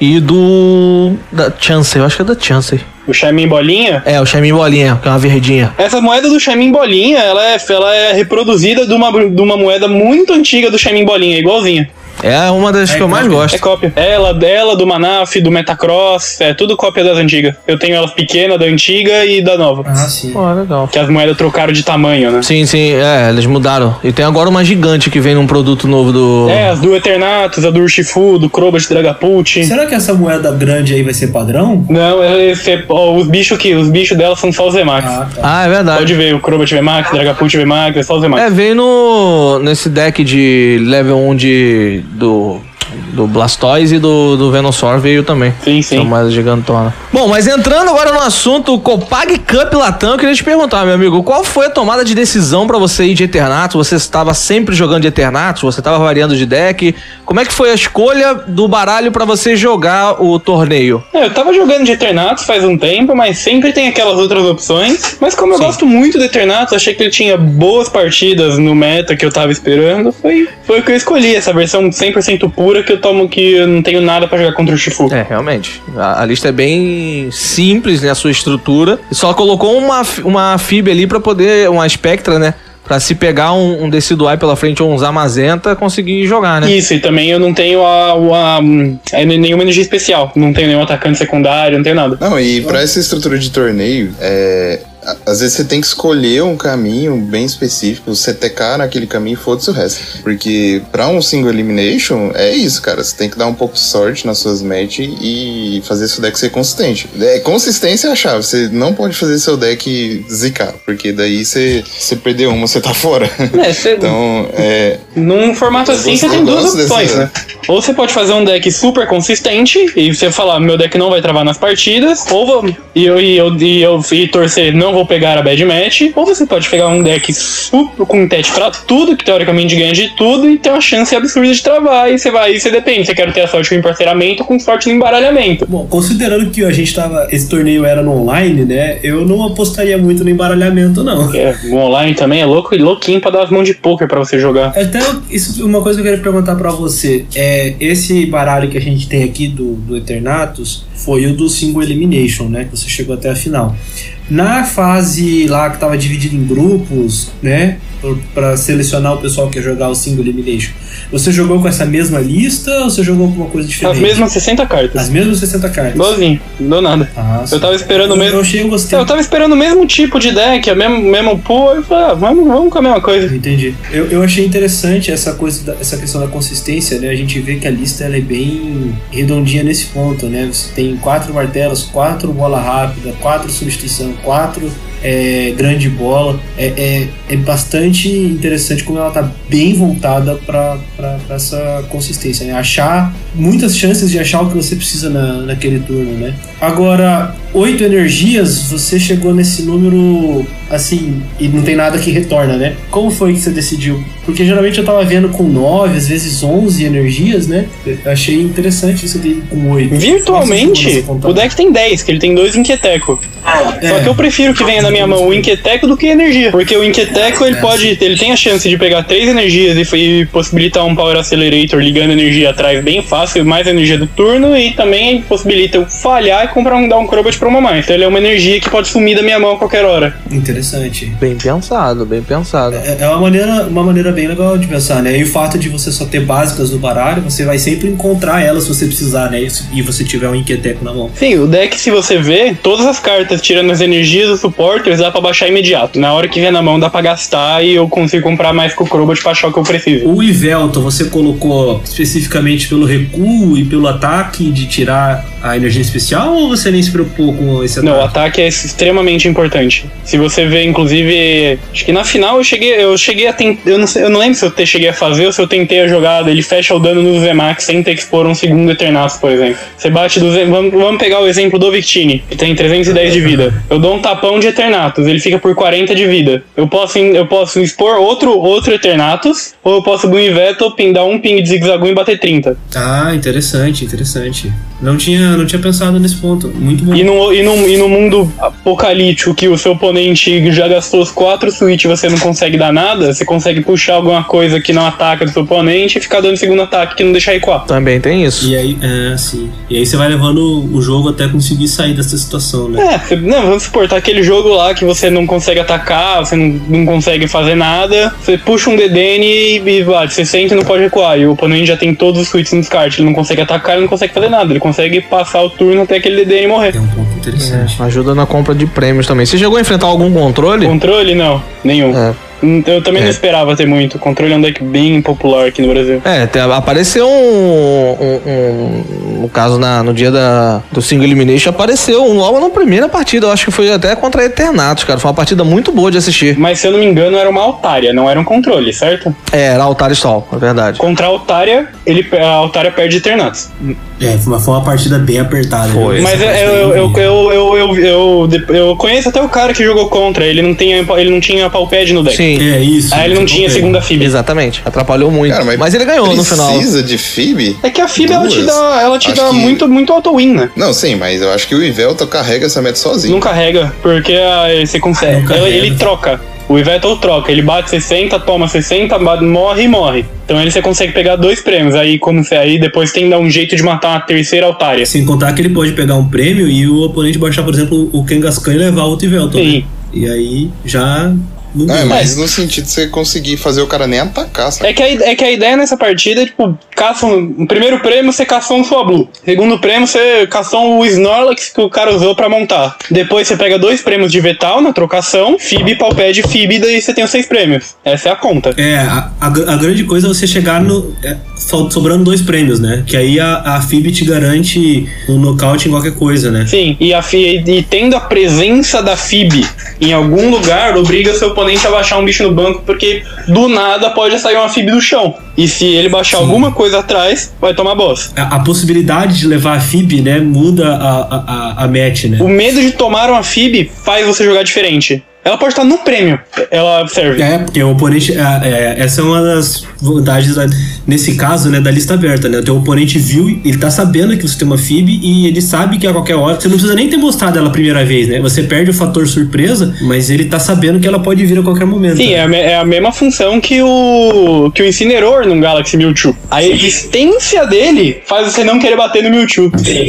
e do da Chansey, eu acho que é da Chansey. O Shaimin Bolinha. É, o Shaimin bolinha, que é uma verdinha. Essa moeda do Shaimin Bolinha, ela é, ela é reproduzida de uma, de uma moeda muito antiga do Shaimin Bolinha, igualzinha. É uma das É que eu mais gosto. É cópia. Ela, dela, do Manaf, do Metacross, é tudo cópia das antigas. Eu tenho elas pequenas, da antiga e da nova. Ah, sim. Pô, legal. Que as moedas trocaram de tamanho, né? Sim, sim, é, eles mudaram. E tem agora uma gigante que vem num produto novo do. É, as do Eternatus, a do Urshifu, do Crobat Dragapult. Será que essa moeda grande aí vai ser padrão? Não, esse é- ó, os bichos que os bichos dela são só os Vemax. Ah, tá. Ah, é verdade. Pode ver, o Crobat Vemax, Dragapult Vemax, é só os Vemax. É, veio no. nesse deck de level 1 de. Do. Do Blastoise e do, do Venusaur veio também. Sim, sim. Essa moeda gigantona. Bom, mas entrando agora no assunto Copag Cup Latam, eu queria te perguntar, meu amigo, qual foi a tomada de decisão pra você ir de Eternatus? Você estava sempre jogando de Eternatus? Você estava variando de deck? Como é que foi a escolha do baralho pra você jogar o torneio? É, eu tava jogando de Eternatus faz um tempo, mas sempre tem aquelas outras opções. Mas como eu gosto muito do Eternatus, achei que ele tinha boas partidas no meta que eu tava esperando. Foi, foi o que eu escolhi, essa versão 100% pura que eu tomo que eu não tenho nada pra jogar contra o Shifu. É, realmente. A, a lista é bem simples, né? A sua estrutura. Só colocou uma, uma fib ali pra poder. Uma Spectra, né? Pra se pegar um, um Decidueye pela frente ou um Zamazenta, conseguir jogar, né? Isso, e também eu não tenho a, a, a- nenhuma energia especial. Não tenho nenhum atacante secundário, não tenho nada. Não, e pra essa estrutura de torneio, é, às vezes você tem que escolher um caminho bem específico, você tecar naquele caminho e foda-se o resto. Porque pra um single elimination, é isso, cara. Você tem que dar um pouco de sorte nas suas matches e fazer seu deck ser consistente. É, consistência é a chave. Você não pode fazer seu deck zicar, porque daí você, você perdeu uma, você tá fora. É, você, Então, é, num formato assim, você tem duas opções, né? Ou você pode fazer um deck super consistente e você falar, meu deck não vai travar nas partidas, ou vou, e, eu, e, eu, e eu e torcer, não vou pegar a bad match, ou você pode pegar um deck super com tete pra tudo, que teoricamente ganha de tudo, e ter uma chance absurda de travar, e você vai, e você depende, você quer ter a sorte com emparceiramento ou com sorte no embaralhamento. Bom, considerando que a gente tava. Esse torneio era no online, né? Eu não apostaria muito no embaralhamento, não. É, o online também é louco e louquinho pra dar as mãos de poker pra você jogar. Até isso, uma coisa que eu queria perguntar pra você é esse baralho que a gente tem aqui do, do Eternatus foi o do single elimination, né? Que você chegou até a final. Na fase lá que tava dividido em grupos, né? Pra selecionar o pessoal que ia jogar o single elimination. Você jogou com essa mesma lista ou você jogou com uma coisa diferente? As mesmas 60 cartas. As mesmas 60 cartas. Igualzinho, não deu nada. Ah, Eu tava esperando eu, mesmo. Eu achei. Eu tava esperando o mesmo tipo de deck, o mesmo, mesmo pool, eu falei, ah, vamos, vamos com a mesma coisa. Entendi. Eu, eu achei interessante essa coisa, da- essa questão da consistência, né? A gente vê que a lista ela é bem redondinha nesse ponto, né? Você tem quatro martelos, quatro bola rápida, quatro substituição, quatro é, grande bola. É, é, é bastante interessante como ela tá bem voltada para essa consistência, né? Achar muitas chances de achar o que você precisa na, naquele turno, né? Agora, oito energias, você chegou nesse número assim, e não tem nada que retorna, né? Como foi que você decidiu? Porque geralmente eu tava vendo com nove, às vezes onze energias, né? Eu achei interessante você ter ido com oito. Virtualmente, o deck tem 10, que ele tem dois Inqueteco. É. Só que eu prefiro que venha na minha mão o Inqueteco do que energia. Porque o Inqueteco, ele É, pode. Ele tem a chance de pegar três energias e, e possibilitar um Power Accelerator ligando energia atrás bem fácil, mais energia do turno, e também possibilita eu falhar e comprar um, dar um Crobat pra uma mais. Então ele é uma energia que pode sumir da minha mão a qualquer hora. Interessante. Bem pensado, bem pensado. É é uma maneira, uma maneira bem legal de pensar, né? E o fato de você só ter básicas no baralho, você vai sempre encontrar elas se você precisar, né? E se- E você tiver um Inqueteco na mão. Sim, o deck, se você vê, todas as cartas, tirando as energias dos supporters, dá pra baixar imediato. Na hora que vier na mão, dá pra gastar e eu consigo comprar mais com o Crobat pra achar o que eu preciso. O Ivelton, você colocou especificamente pelo recuo e pelo ataque de tirar a energia especial ou você nem se preocupou com esse Não, o ataque? ataque é extremamente importante. Se você vê, inclusive, acho que na final eu cheguei, eu cheguei a tentar, eu eu não lembro se eu te- cheguei a fazer ou se eu tentei a jogada, ele fecha o dano no Zemax sem ter que expor um segundo Eternatus, por exemplo. Você bate do vamos, vamos pegar o exemplo do Victini, que tem 310 de vida. Eu dou um tapão de Eternatus, ele fica por 40 de vida. Eu posso, eu posso expor outro outro Eternatus, ou eu posso Boom Veto, pin- dar um ping de zigue-zague e bater 30. Ah, interessante, interessante. Não tinha, não tinha pensado nesse ponto. Muito bom. E no, e, no, e no mundo apocalíptico que o seu oponente já gastou os quatro switch e você não consegue dar nada, você consegue puxar alguma coisa que não ataca do seu oponente e ficar dando segundo ataque que não deixa recuar. Também tem isso. E aí, é, sim. E aí você vai levando o jogo até conseguir sair dessa situação, né? É, você- não, vamos supor, tá aquele jogo lá que você não consegue atacar, você não, não consegue fazer nada, você puxa um DDN e, e vai, você senta e não pode recuar. E o oponente já tem todos os switches no descarte, ele não consegue atacar, ele não consegue fazer nada, ele consegue passar o turno até aquele DDN morrer. É um ponto interessante. Ajuda na compra de prêmios também. Você chegou a enfrentar algum controle? Controle, não, nenhum. É. Hum, Eu também É. não esperava ter muito. Controle é um deck bem popular aqui no Brasil. É, te- apareceu um, um- um- No caso, na, no dia da, do single elimination, apareceu um logo na primeira partida. Eu acho que foi até contra a Eternatus, cara. Foi uma partida muito boa de assistir. Mas se eu não me engano, era uma Altária, não era um controle, certo? É, era Altar Stall, é verdade. Contra a Altária, ele, a Altária perde Eternatus. É, foi uma, foi uma partida bem apertada. Foi. Mas Essa eu, eu, eu, eu, eu, eu, eu, eu conheço até o cara que jogou contra. Ele não, tinha, ele não tinha palpad no deck. Sim, É isso. Aí ele não tinha segunda FIB. exatamente. Atrapalhou muito. Cara, mas, ele ganhou no final. Precisa de FIB? É que a FIB ela te dá, ela te Acho dá que- muito, muito auto-win, né? Não, sim, mas eu acho que o Ivelta carrega essa meta sozinho. Não carrega, porque ah, você consegue. Não carrega. ele, ele troca. O Iveto troca, ele bate 60, toma 60, bate- morre e morre. Então aí você consegue pegar dois prêmios. Aí quando você aí depois tem que dar um jeito de matar uma terceira altária. Sem contar que ele pode pegar um prêmio e o oponente baixar, por exemplo, o Kangaskhan e levar o Tivelton. Sim. Né? E aí já. Não É, mas no sentido de você conseguir fazer o cara nem atacar, sabe? É que, a, é que a ideia nessa partida é, tipo, caça um, primeiro prêmio você caçou um sua Blue. Segundo prêmio você caçou o Snorlax que o cara usou pra montar. Depois você pega dois prêmios de Vetal na trocação, Fib, Palpad, Fib, daí você tem os seis prêmios. Essa é a conta. É, a, a, a grande coisa é você chegar no. é, so- sobrando dois prêmios, né? Que aí a, a FIB te garante um nocaute em qualquer coisa, né? Sim, e, a, fi- e tendo a presença da Fib em algum lugar, obriga seu oponente a baixar um bicho no banco, porque do nada pode sair uma Fib do chão. E se ele baixar alguma coisa atrás, vai tomar boss. A, a possibilidade de levar a FIB, né, muda a, a, a, a match, né? O medo de tomar uma Fib faz você jogar diferente. Ela pode estar no prêmio, ela serve. É, porque o oponente. é, é, essa é uma das vantagens, da- nesse caso, né, da lista aberta, né? O teu oponente viu, ele tá sabendo que você tem uma FIB e ele sabe que a qualquer hora. Você não precisa nem ter mostrado ela a primeira vez, né? Você perde o fator surpresa, mas ele tá sabendo que ela pode vir a qualquer momento. Sim, né? é a, me- é a mesma função que o que o Incineroar no Galaxy Mewtwo. A existência dele faz você não querer bater no Mewtwo.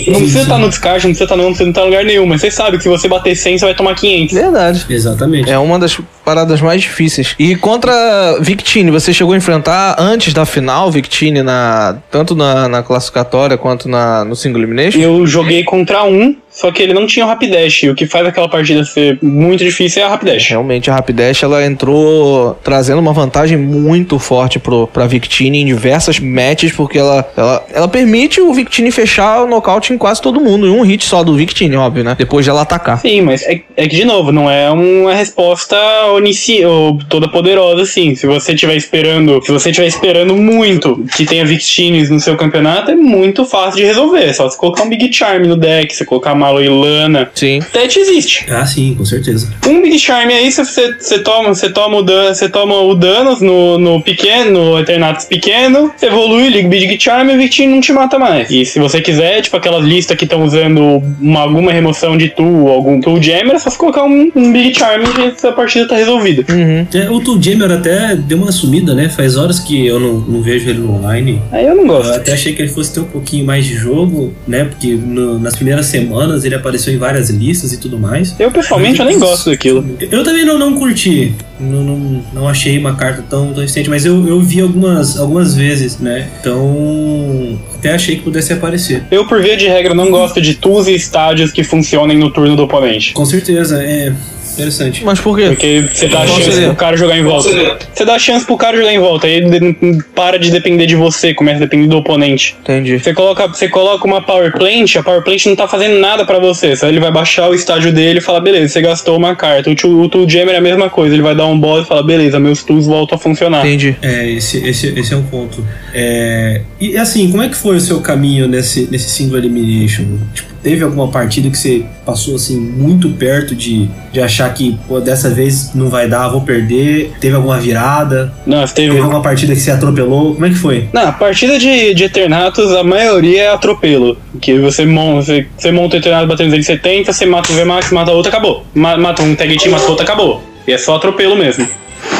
Não precisa estar no descarte, não precisa estar não, precisa estar em lugar nenhum, mas você sabe que se você bater 100, você vai tomar 500. Verdade. Exatamente. É uma das paradas mais difíceis. E contra Victini, você chegou a enfrentar antes da final Victini na tanto na, na classificatória quanto na, no single elimination? Eu joguei contra um, só que ele não tinha o Rapidash. E o que faz aquela partida ser muito difícil é a Rapidash. Realmente a Rapidash ela entrou trazendo uma vantagem muito forte pro, pra Victini em diversas matches, porque ela, ela, ela permite o Victini fechar o nocaute em quase todo mundo, em um hit só do Victini, óbvio, né? Depois de ela atacar. Sim, mas é, é que, de novo, não é uma resposta onici, ou toda poderosa, assim. Se você estiver esperando, se você estiver esperando muito que tenha Victines no seu campeonato, é muito fácil de resolver. É só você colocar um Big Charm no deck, você colocar Malo e Lana. Sim. Tete existe. Ah, sim, com certeza. Um Big Charm aí, você, você, você toma, você toma o dano, você toma o danos no, no pequeno, no Eternatus pequeno, você evolui, liga o Big Charm e o Victini não te mata mais. E se você quiser, tipo aquelas listas que estão usando uma, alguma remoção de tool, algum tool jammer, é só você colocar um, um Big Charm e essa partida tá resolvida. Uhum. É, o Tool Jammer até deu uma sumida, né? Faz horas que eu não, não vejo ele no online. Aí eu não Eu gosto. até achei que ele fosse ter um pouquinho mais de jogo, né? Porque no- nas primeiras semanas ele apareceu em várias listas e tudo mais. Eu pessoalmente eu nem gosto daquilo. Eu também não, não curti. Não, não, não achei uma carta tão, tão existente, mas eu, eu vi algumas, algumas vezes, né? Então. Até achei que pudesse aparecer. Eu, por via de regra, não gosto de tools e estádios que funcionem no turno do oponente. Com certeza, é interessante. Mas por quê? Porque você dá Qual chance seria? pro cara jogar em volta. Você dá chance pro cara jogar em volta, aí ele para de depender de você, começa a depender do oponente. Entendi. Você coloca, você coloca uma Power Plant, a Power Plant não tá fazendo nada pra você. Só ele vai baixar o estágio dele e fala, beleza, você gastou uma carta. O Tool, o tool Jammer é a mesma coisa, ele vai dar um boss e fala, beleza, meus tools voltam a funcionar. Entendi. É, esse, esse, esse é um ponto. É, e assim, como é que foi o seu caminho nesse, nesse single elimination? Tipo, teve alguma partida que você passou assim muito perto de, de achar que pô, dessa vez não vai dar, vou perder? Teve alguma virada? Não, teve. Teve alguma partida que você atropelou? Como é que foi? Não, a partida de, de Eternatus, a maioria é atropelo. Que você monta, você, você monta o Eternatus batendo 270, você mata o VMAX, mata outro, acabou. Ma- Mata um tag team, mata outro, acabou. E é só atropelo mesmo.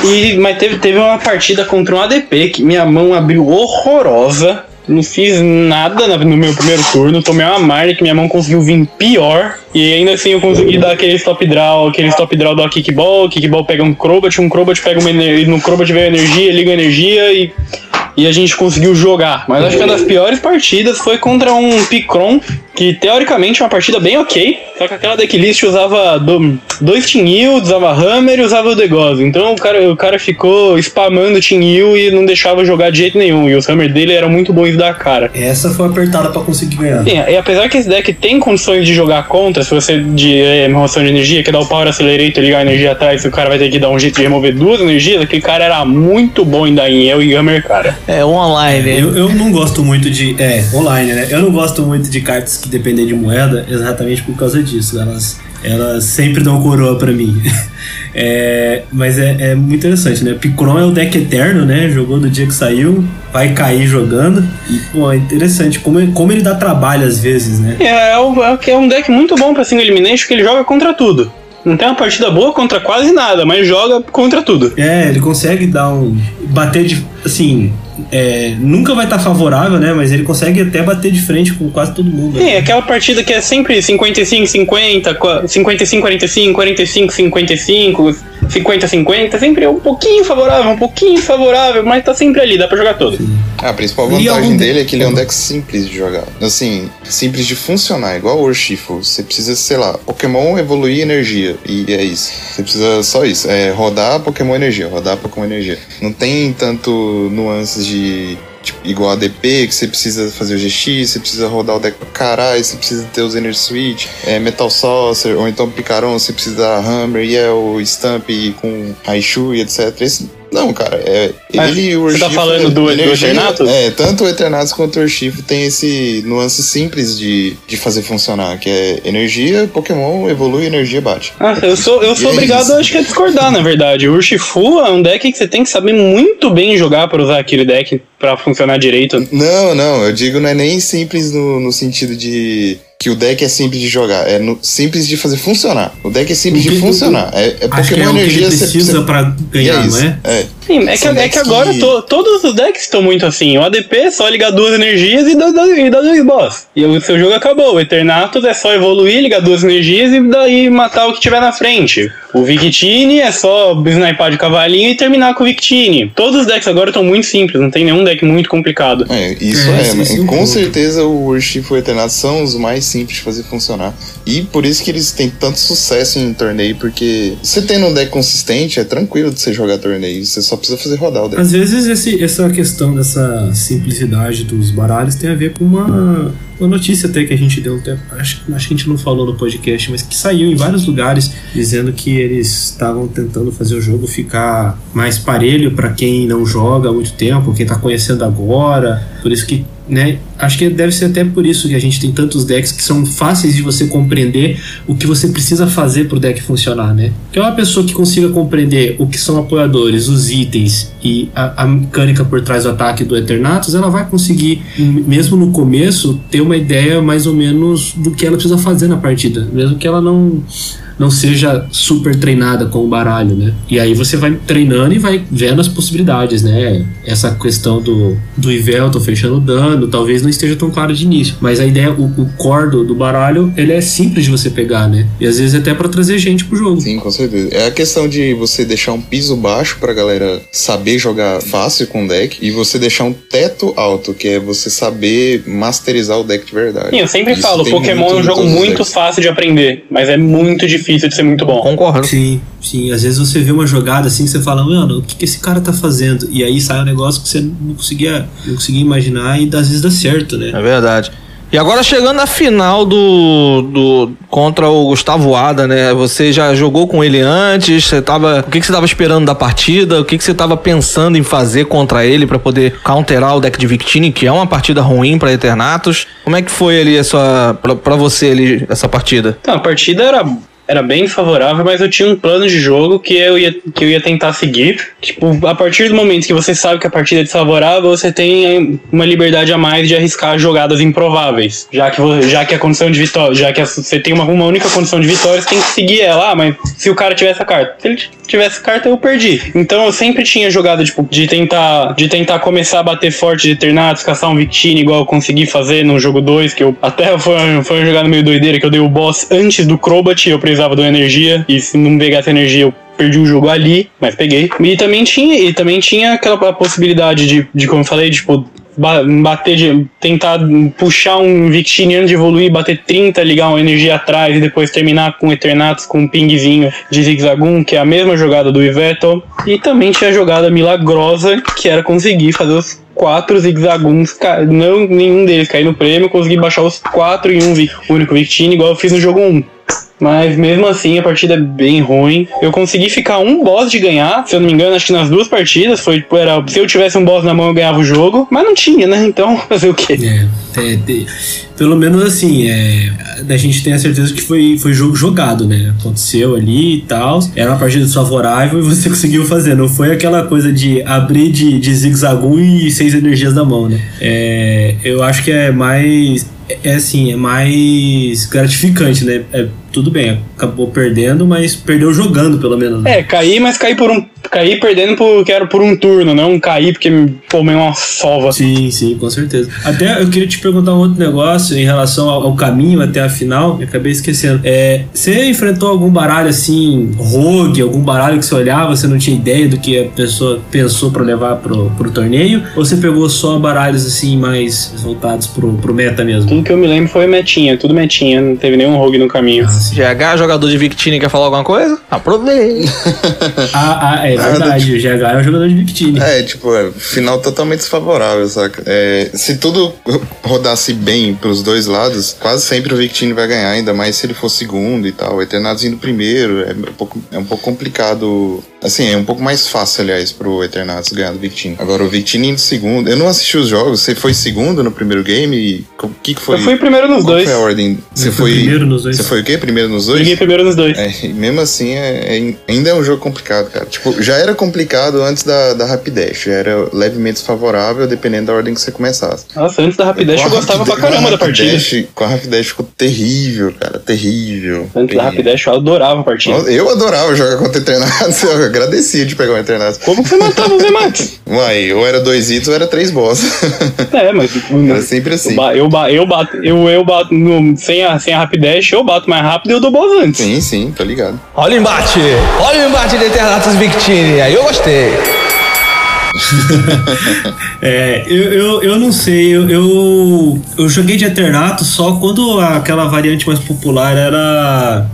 E, mas teve, teve uma partida contra um ADP que minha mão abriu horrorosa. Não fiz nada no meu primeiro turno, tomei uma marca que minha mão conseguiu vir pior. E ainda assim eu consegui dar aquele stop draw, aquele stop draw do kickball, kickball pega um Crobat, um Crobat pega uma energia, no Crobat vem energia, liga a energia e e a gente conseguiu jogar. Mas acho que uma das piores partidas foi contra um Picron, que teoricamente é uma partida bem ok, só que aquela decklist usava do, dois Tinil, usava Hammer e usava o Degoz. Então o cara, o cara ficou spamando Tinil e não deixava jogar de jeito nenhum. E os Hammer dele eram muito bons da cara. Essa foi apertada para conseguir ganhar. Sim, e apesar que esse deck tem condições de jogar contra, se você de é, de energia, que dá o Power Accelerator e ligar a energia atrás, o cara vai ter que dar um jeito de remover duas energias, aquele cara era muito bom em Dainel e Hammer, cara. É, online. É, eu, eu não gosto muito de. É, online, né? Eu não gosto muito de cartas que dependem de moeda exatamente por causa disso. Elas, elas sempre dão coroa para mim. é, mas é, é, muito interessante, né? Picron é o deck eterno, né? Jogou do dia que saiu, vai cair jogando. E, pô, é interessante como, como ele dá trabalho às vezes, né? É, é, é um deck muito bom pra single elimination que ele joga contra tudo. Não tem uma partida boa contra quase nada, mas joga contra tudo. É, ele consegue dar um. bater de. assim é, nunca vai estar tá favorável, né? Mas ele consegue até bater de frente com quase todo mundo. Sim, né? aquela partida que é sempre 55-50, 55-45, 45-55, 50-50, sempre um pouquinho favorável, um pouquinho favorável, mas tá sempre ali, dá pra jogar todo. Sim. A principal vantagem dele é que ele é um deck simples de jogar. Assim, simples de funcionar, igual o Urshifu. Você precisa, sei lá, Pokémon evoluir energia. E é isso. Você precisa só isso. É rodar Pokémon energia, rodar Pokémon energia. Não tem tanto nuances de Tipo, igual a DP, que você precisa fazer o GX, você precisa rodar o deck pra caralho, você precisa ter os Energy Switch, é, Metal Saucer, ou então Picaron, você precisa Hammer, Yell, Stamp com Raichu e etc. Esse não, cara, é. Ele e o Você tá falando do, do Eternatus? É, tanto o Eternatus quanto o Urshifu tem esse nuance simples de, de fazer funcionar, que é energia, Pokémon evolui, energia bate. Ah, eu sou, eu sou é obrigado, acho que, a discordar, na verdade. O Urshifu é um deck que você tem que saber muito bem jogar para usar aquele deck para funcionar direito. Não, não, eu digo não é nem simples no, no sentido de que o deck é simples de jogar, é no, simples de fazer funcionar. O deck é simples de funcionar. É, é Pokémon é energia. Que precisa você, pra ganhar, é não é? É. Sim, é que, é que agora que... To, todos os decks estão muito assim. O ADP é só ligar duas energias e dar, e dar dois boss. E o seu jogo acabou. O Eternatus é só evoluir, ligar duas energias e daí matar o que tiver na frente. O Victini é só sniper de cavalinho e terminar com o Victini. Todos os decks agora estão muito simples, não tem nenhum deck muito complicado. É, isso é, é sim, com certeza o Worship e o Eternatus são os mais simples de fazer funcionar. E por isso que eles têm tanto sucesso em torneio, porque você tendo um deck consistente, é tranquilo de você jogar torneio. Você só precisa fazer rodar o deck. Às vezes esse, essa questão dessa simplicidade dos baralhos tem a ver com uma uma notícia até que a gente deu, até, acho, acho que a gente não falou no podcast, mas que saiu em vários lugares dizendo que eles estavam tentando fazer o jogo ficar mais parelho para quem não joga há muito tempo, quem está conhecendo agora. Por isso que né? Acho que deve ser até por isso que a gente tem tantos decks que são fáceis de você compreender o que você precisa fazer para o deck funcionar, né? Que é uma pessoa que consiga compreender o que são apoiadores, os itens e a, a mecânica por trás do ataque do Eternatus, ela vai conseguir, mesmo no começo, ter uma ideia mais ou menos do que ela precisa fazer na partida, mesmo que ela não não seja super treinada com o baralho, né? E aí você vai treinando e vai vendo as possibilidades, né? Essa questão do, do Ivel, tô fechando dano, talvez não esteja tão claro de início, mas a ideia, o, o core do, do, baralho, ele é simples de você pegar, né? E às vezes até para trazer gente pro jogo. Sim, com certeza. É a questão de você deixar um piso baixo pra galera saber jogar fácil com o deck e você deixar um teto alto, que é você saber masterizar o deck de verdade. Sim, eu sempre Isso falo, Pokémon é um jogo muito fácil de aprender, mas é muito difícil difícil de ser muito bom. Concordo. Sim, sim. Às vezes você vê uma jogada assim que você fala, mano, o que, que esse cara tá fazendo? E aí sai um negócio que você não conseguia, não conseguia imaginar e às vezes dá certo, né? É verdade. E agora chegando na final do, do contra o Gustavo Ada, né? Você já jogou com ele antes? Você tava, o que, que você estava esperando da partida? O que, que você estava pensando em fazer contra ele para poder counterar o deck de Victini, que é uma partida ruim para Eternatus? Como é que foi ali a sua para você ali essa partida? Então, a partida era era bem favorável, mas eu tinha um plano de jogo que eu ia, que eu ia tentar seguir. Tipo, a partir do momento que você sabe que a partida é desfavorável, você tem uma liberdade a mais de arriscar jogadas improváveis. Já que, já que a condição de vitória, já que você tem uma, uma única condição de vitória, você tem que seguir ela. Ah, mas se o cara tivesse a carta. Se ele tivesse carta, eu perdi. Então eu sempre tinha jogada, tipo, de tentar, de tentar começar a bater forte de Eternatus, caçar um Victini, igual eu consegui fazer no jogo 2, que eu até foi, foi uma jogada meio doideira, que eu dei o boss antes do Crobat, eu precisava da energia, e se não pegasse energia, eu perdi o jogo ali, mas peguei. E também tinha, e também tinha aquela possibilidade de, de como eu falei, tipo, bater de, tentar puxar um Victini antes de evoluir, bater 30, ligar uma energia atrás e depois terminar com Eternatus com um pingzinho de Zigzagoon, que é a mesma jogada do Iveto. E também tinha a jogada milagrosa, que era conseguir fazer os quatro zigzaguns, não nenhum deles cair no prêmio, consegui baixar os quatro em um único Victini, igual eu fiz no jogo 1. Mas mesmo assim a partida é bem ruim. Eu consegui ficar um boss de ganhar, se eu não me engano, acho que nas duas partidas. Foi, era, se eu tivesse um boss na mão, eu ganhava o jogo. Mas não tinha, né? Então, fazer o quê? É, é, é, pelo menos assim, é, a gente tem a certeza que foi, foi jogo jogado, né? Aconteceu ali e tal. Era uma partida desfavorável e você conseguiu fazer. Não foi aquela coisa de abrir de, de zigue-zagu e seis energias na mão, né? É, eu acho que é mais é assim, é mais gratificante, né? É, tudo bem, acabou perdendo, mas perdeu jogando, pelo menos. Né? É, cair, mas cair por um. Cair perdendo porque era por um turno, não cair porque tomei uma sova. Sim, sim, com certeza. Até eu queria te perguntar um outro negócio em relação ao, ao caminho até a final, acabei esquecendo. É, você enfrentou algum baralho assim, rogue, algum baralho que você olhava, você não tinha ideia do que a pessoa pensou para levar pro, pro torneio? Ou você pegou só baralhos assim mais voltados pro, pro meta mesmo? Tudo que eu me lembro foi metinha, tudo metinha, não teve nenhum rogue no caminho. Ah, GH, jogador de Victini, quer falar alguma coisa? Aproveita. ah, ah, é verdade, o GH é um jogador de Victini. É, tipo, é, final totalmente desfavorável, saca? É, se tudo rodasse bem pros dois lados, quase sempre o Victini vai ganhar, ainda mais se ele for segundo e tal. O Eternados indo primeiro, é um pouco, é um pouco complicado. Assim, é um pouco mais fácil, aliás, pro Eternados ganhar do Victini. Agora, o Victini indo segundo. Eu não assisti os jogos, você foi segundo no primeiro game? O que, que foi? Eu fui primeiro nos Qual dois. foi a ordem? Você foi, primeiro nos dois. Você foi o quê? Primeiro nos dois? Liguei primeiro nos dois. É, mesmo assim, é, é, ainda é um jogo complicado, cara. Tipo, já era complicado antes da, da Rapidash. Já era levemente desfavorável, dependendo da ordem que você começasse. Nossa, antes da Rapidash eu gostava pra caramba da partida. Com a Rapidash ficou terrível, cara. Terrível. Antes terrível. da Rapidash eu adorava a partida. Eu adorava jogar contra Eternatus. Eu agradecia de pegar o Eternatus. Como que você matava os Emax? Uai, ou era dois hits ou era três boss. É, mas. Era sempre assim. Eu, ba eu, bato, eu, eu bato no, sem, a, sem a Rapidash, eu bato mais rápido e eu dou boss antes. Sim, sim, tô ligado. Olha o embate! Olha o embate de Eternatus Victini. Aí eu gostei. é, eu, eu, eu não sei, eu, eu, eu joguei de Eternatus só quando aquela variante mais popular era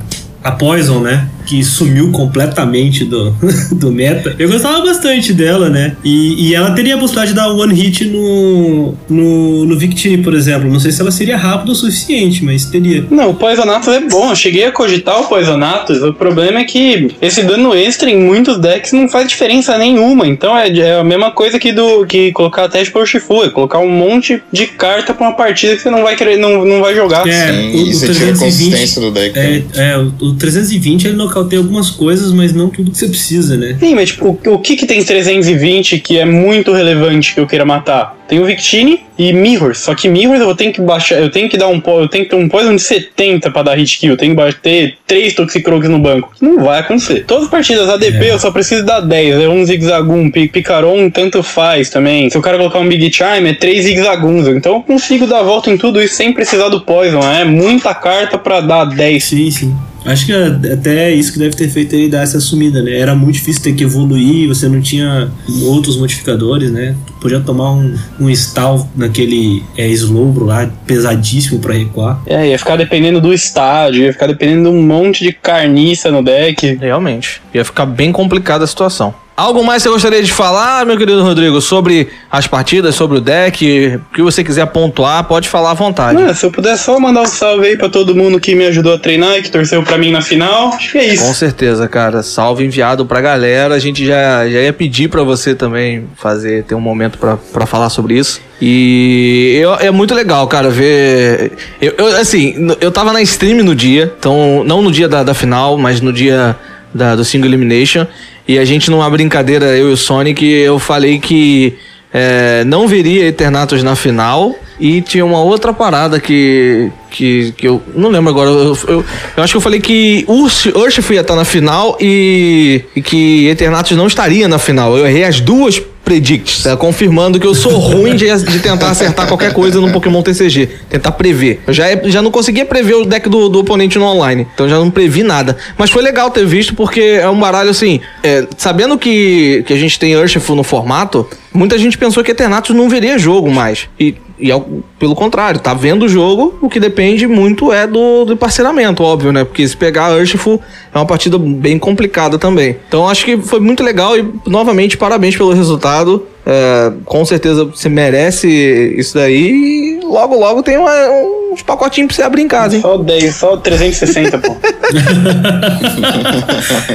a Poison, né? Que sumiu completamente do, do meta. Eu gostava bastante dela, né? E, e ela teria a possibilidade de dar one hit no, no, no Victini, por exemplo. Não sei se ela seria rápida o suficiente, mas teria. Não, o Poisonatus é bom. Eu cheguei a cogitar o Poisonatus. O problema é que esse dano extra em muitos decks não faz diferença nenhuma. Então é, é a mesma coisa que do que colocar a teste por Shifu. É colocar um monte de carta pra uma partida que você não vai querer, não, não vai jogar. É, Sim, o, e você 320, tira a consistência do deck. É, é, o, o 320 ele não tem algumas coisas, mas não tudo que você precisa, né? Sim, mas tipo, o, o que que tem 320 que é muito relevante que eu queira matar? Tem o Victini e Mirror. Só que Mirror eu tenho que baixar. Eu tenho que dar um eu tenho que ter um poison de 70 pra dar hit kill. Eu tenho que bater 3 Toxicroaks no banco. Não vai acontecer. Todas as partidas ADP é. eu só preciso dar 10. É um Zigzagoon, Picaron, tanto faz também. Se o cara colocar um Big Chime, é 3 Zigzagoons. Então eu consigo dar a volta em tudo isso sem precisar do Poison. É muita carta pra dar 10. Sim, sim. Acho que até isso que deve ter feito ele dar essa sumida, né? Era muito difícil ter que evoluir, você não tinha outros modificadores, né? Tu podia tomar um, um stall naquele é, slowbro lá, pesadíssimo para recuar. É, ia ficar dependendo do estádio, ia ficar dependendo de um monte de carniça no deck. Realmente. Ia ficar bem complicada a situação. Algo mais você gostaria de falar, meu querido Rodrigo, sobre as partidas, sobre o deck? O que você quiser pontuar, pode falar à vontade. Não, se eu puder só mandar um salve aí pra todo mundo que me ajudou a treinar e que torceu pra mim na final, acho que é isso. Com certeza, cara. Salve enviado pra galera. A gente já, já ia pedir pra você também fazer, ter um momento pra, pra falar sobre isso. E eu, é muito legal, cara, ver. Eu, eu, assim, eu tava na stream no dia, então, não no dia da, da final, mas no dia da, do Single Elimination. E a gente, numa brincadeira, eu e o Sonic, eu falei que é, não veria Eternatus na final. E tinha uma outra parada que. que, que eu não lembro agora. Eu, eu, eu acho que eu falei que Urshifu ia estar na final e, e que Eternatus não estaria na final. Eu errei as duas predicts, tá? confirmando que eu sou ruim de, de, tentar acertar qualquer coisa no Pokémon TCG, tentar prever. Eu já, já não conseguia prever o deck do, do oponente no online, então já não previ nada. Mas foi legal ter visto porque é um baralho assim, é, sabendo que, que a gente tem Urshifu no formato, muita gente pensou que Eternatus não veria jogo mais. E e é pelo contrário, tá vendo o jogo, o que depende muito é do, do parceiramento, óbvio, né? Porque se pegar a Urshifu é uma partida bem complicada também. Então acho que foi muito legal e, novamente, parabéns pelo resultado. É, com certeza você merece isso daí e logo, logo tem uma, uns pacotinhos pra você abrir em casa, hein? Só 10, só 360, pô.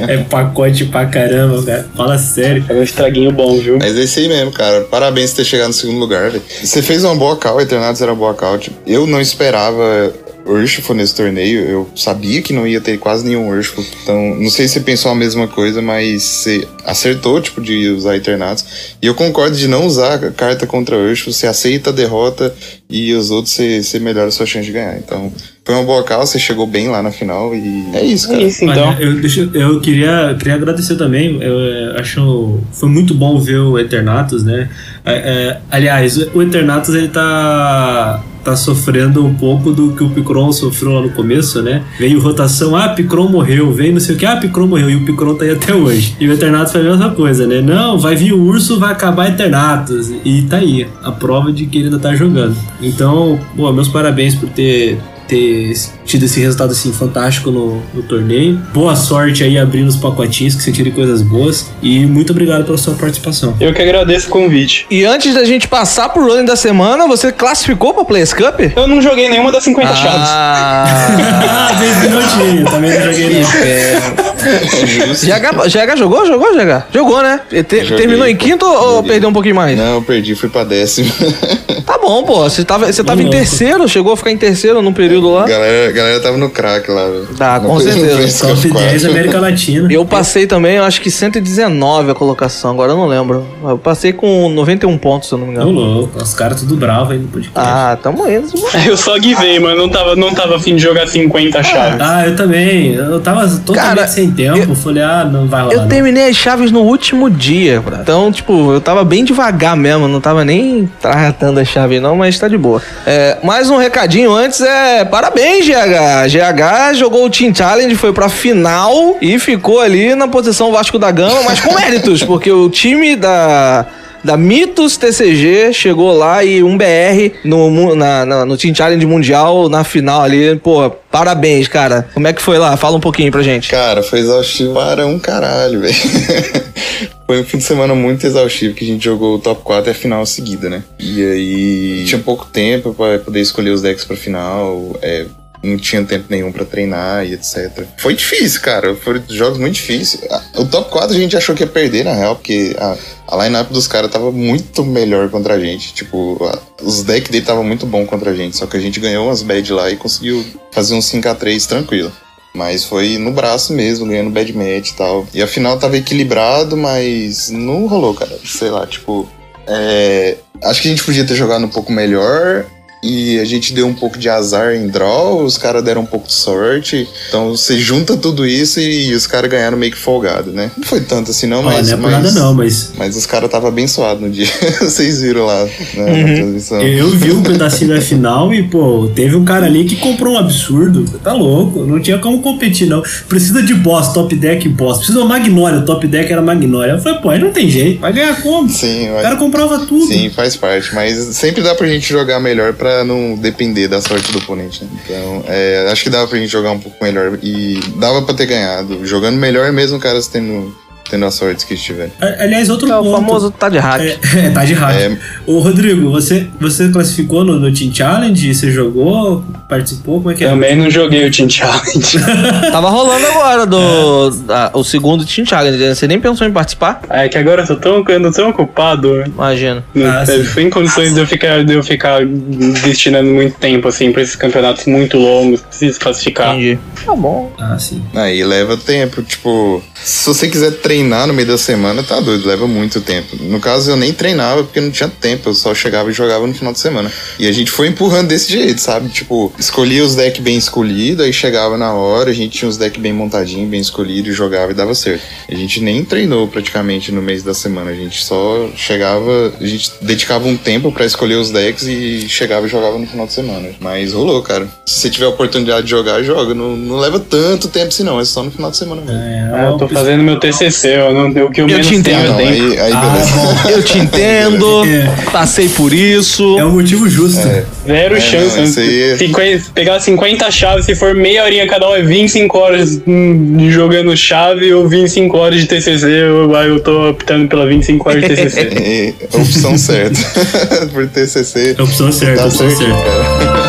é pacote pra caramba, cara. Fala sério. É um estraguinho bom, viu? Mas é isso aí mesmo, cara. Parabéns por ter chegado no segundo lugar, velho. Você fez uma boa call, Eternatus era uma boa call. Tipo, eu não esperava Urshifu nesse torneio. Eu sabia que não ia ter quase nenhum Urshifu. Então, não sei se você pensou a mesma coisa, mas você acertou, tipo, de usar Eternatus. E eu concordo de não usar a carta contra Urshifu. Você aceita a derrota e os outros você, você melhora a sua chance de ganhar. Então, foi uma boa causa, você chegou bem lá na final e é isso, cara. É isso, então. Olha, eu, deixa, eu queria, queria agradecer também. Eu, eu acho foi muito bom ver o Eternatus, né? É, é, aliás, o Eternatus ele tá tá sofrendo um pouco do que o Picron sofreu lá no começo, né? Veio rotação, ah, Picron morreu, veio não sei o que, ah, Picron morreu, e o Picron tá aí até hoje. E o Eternatus foi a mesma coisa, né? Não, vai vir o urso, vai acabar Eternatus. E tá aí, a prova de que ele ainda tá jogando. Então, pô, meus parabéns por ter ter tido esse resultado assim fantástico no, no, torneio. Boa sorte aí abrindo os pacotinhos, que você tire coisas boas. E muito obrigado pela sua participação. Eu que agradeço o convite. E antes da gente passar pro running da semana, você classificou pra Players Cup? Eu não joguei nenhuma das 50 ah. chaves. Ah, 10 minutinhos, também não joguei nenhuma. GH, GH jogou? Jogou, GH? Jogou, né? Te, terminou em quinto ou joguei. perdeu um pouquinho mais? Não, eu perdi, fui pra décimo. tá bom, pô. Você tava, você tava em terceiro, chegou a ficar em terceiro num período lá. Galera, galera tava no crack lá, velho. Tá, com certeza. Top 10 América Latina. Eu passei também, eu acho que 119 a colocação, agora eu não lembro. Eu passei com 91 pontos, se eu não me engano. Tô louco, os caras tudo bravo aí no podcast. Ah, tamo indo. Eu só guivei, mano. Não tava, não tava afim de jogar 50 chaves. Ah, eu também. Eu tava totalmente Cara, sem tempo. Eu, falei, ah, não vai rolar. Eu terminei as chaves no último dia. Então, tipo, eu tava bem devagar mesmo. Não tava nem tratando a chave, não, mas tá de boa. É, mais um recadinho antes é. Parabéns, GH. GH jogou o Team Challenge, foi pra final e ficou ali na posição Vasco da Gama, mas com méritos, porque o time da da Mitos TCG, chegou lá e um BR no, na, na, no Team Challenge Mundial na final ali. Pô, parabéns, cara. Como é que foi lá? Fala um pouquinho pra gente. Cara, foi exaustivo para um caralho, velho. foi um fim de semana muito exaustivo que a gente jogou o top 4 e a final seguida, né? E aí tinha pouco tempo para poder escolher os decks pra final. É, não tinha tempo nenhum para treinar e etc. Foi difícil, cara. Foram jogos muito difíceis. O top 4 a gente achou que ia perder, na real, porque a, a line-up dos caras tava muito melhor contra a gente. Tipo, a, os decks dele tava muito bom contra a gente. Só que a gente ganhou umas bad lá e conseguiu fazer um 5x3 tranquilo. Mas foi no braço mesmo, ganhando bad match e tal. E a final tava equilibrado, mas não rolou, cara. Sei lá, tipo. É... Acho que a gente podia ter jogado um pouco melhor e a gente deu um pouco de azar em draw, os caras deram um pouco de sorte. Então você junta tudo isso e, os caras ganharam meio que folgado, né? Não foi tanto assim, não, mas. não é por mas, nada, não, mas. Mas os caras estavam abençoados no dia. Vocês viram lá né, uhum. na transmissão. Eu vi um pedacinho da final e, pô, teve um cara ali que comprou um absurdo. Tá louco, não tinha como competir, não. Precisa de boss, top deck boss. Precisa de Magnólia, o top deck era Magnólia. Eu falei, pô, aí não tem jeito, vai ganhar como? Sim, o cara comprava tudo. Sim, faz parte, mas sempre dá pra gente jogar melhor pra não depender da sorte do oponente. Né? Então, é, acho que dava pra gente jogar um pouco melhor. E dava pra ter ganhado. Jogando melhor mesmo, caras tendo sortes que estiver. A- Aliás, outro É o ponto. famoso tá de hack. É, tá de hack. É. Ô, Rodrigo, você, você classificou no, no Team Challenge? Você jogou? Participou? Como é que é? Também não joguei o Team Challenge. Tava rolando agora do, da- o segundo Team Challenge. né? Você nem pensou em participar? é que agora eu tô tão, eu tão ocupado. Imagina. Não Ah, é, sim. foi em condições de eu ficar, de eu ficar destinando muito tempo, assim, pra esses campeonatos muito longos, preciso classificar. Entendi. Tá bom. Ah, sim. Aí leva tempo, tipo, se você quiser treinar no meio da semana, tá doido, leva muito tempo. No caso, eu nem treinava porque não tinha tempo, eu só chegava e jogava no final de semana. E a gente foi empurrando desse jeito, sabe? Tipo, escolhia os decks bem escolhidos, aí chegava na hora, a gente tinha os decks bem montadinhos, bem escolhidos, e jogava e dava certo. A gente nem treinou praticamente no mês da semana, a gente só chegava, a gente dedicava um tempo pra escolher os decks e chegava e jogava no final de semana. Mas rolou, cara. Se você tiver a oportunidade de jogar, joga. Não, não leva tanto tempo assim, não, é só no final de semana mesmo. É, Ah, eu tô fazendo meu TCC, eu não, o que eu, Eu menos te entendo. tenho Ah, é não, aí, aí Ah. Eu te entendo. É. Passei por isso. É o motivo justo. Zero É, chance. não, isso aí é- 50 pegar 50 chaves, se for meia horinha cada um, é 25 horas jogando chave ou 25 horas de TCC. Eu, eu tô optando pela 25 horas de TCC. É opção certa. Por TCC. É opção certa, tá opção certinho, certa.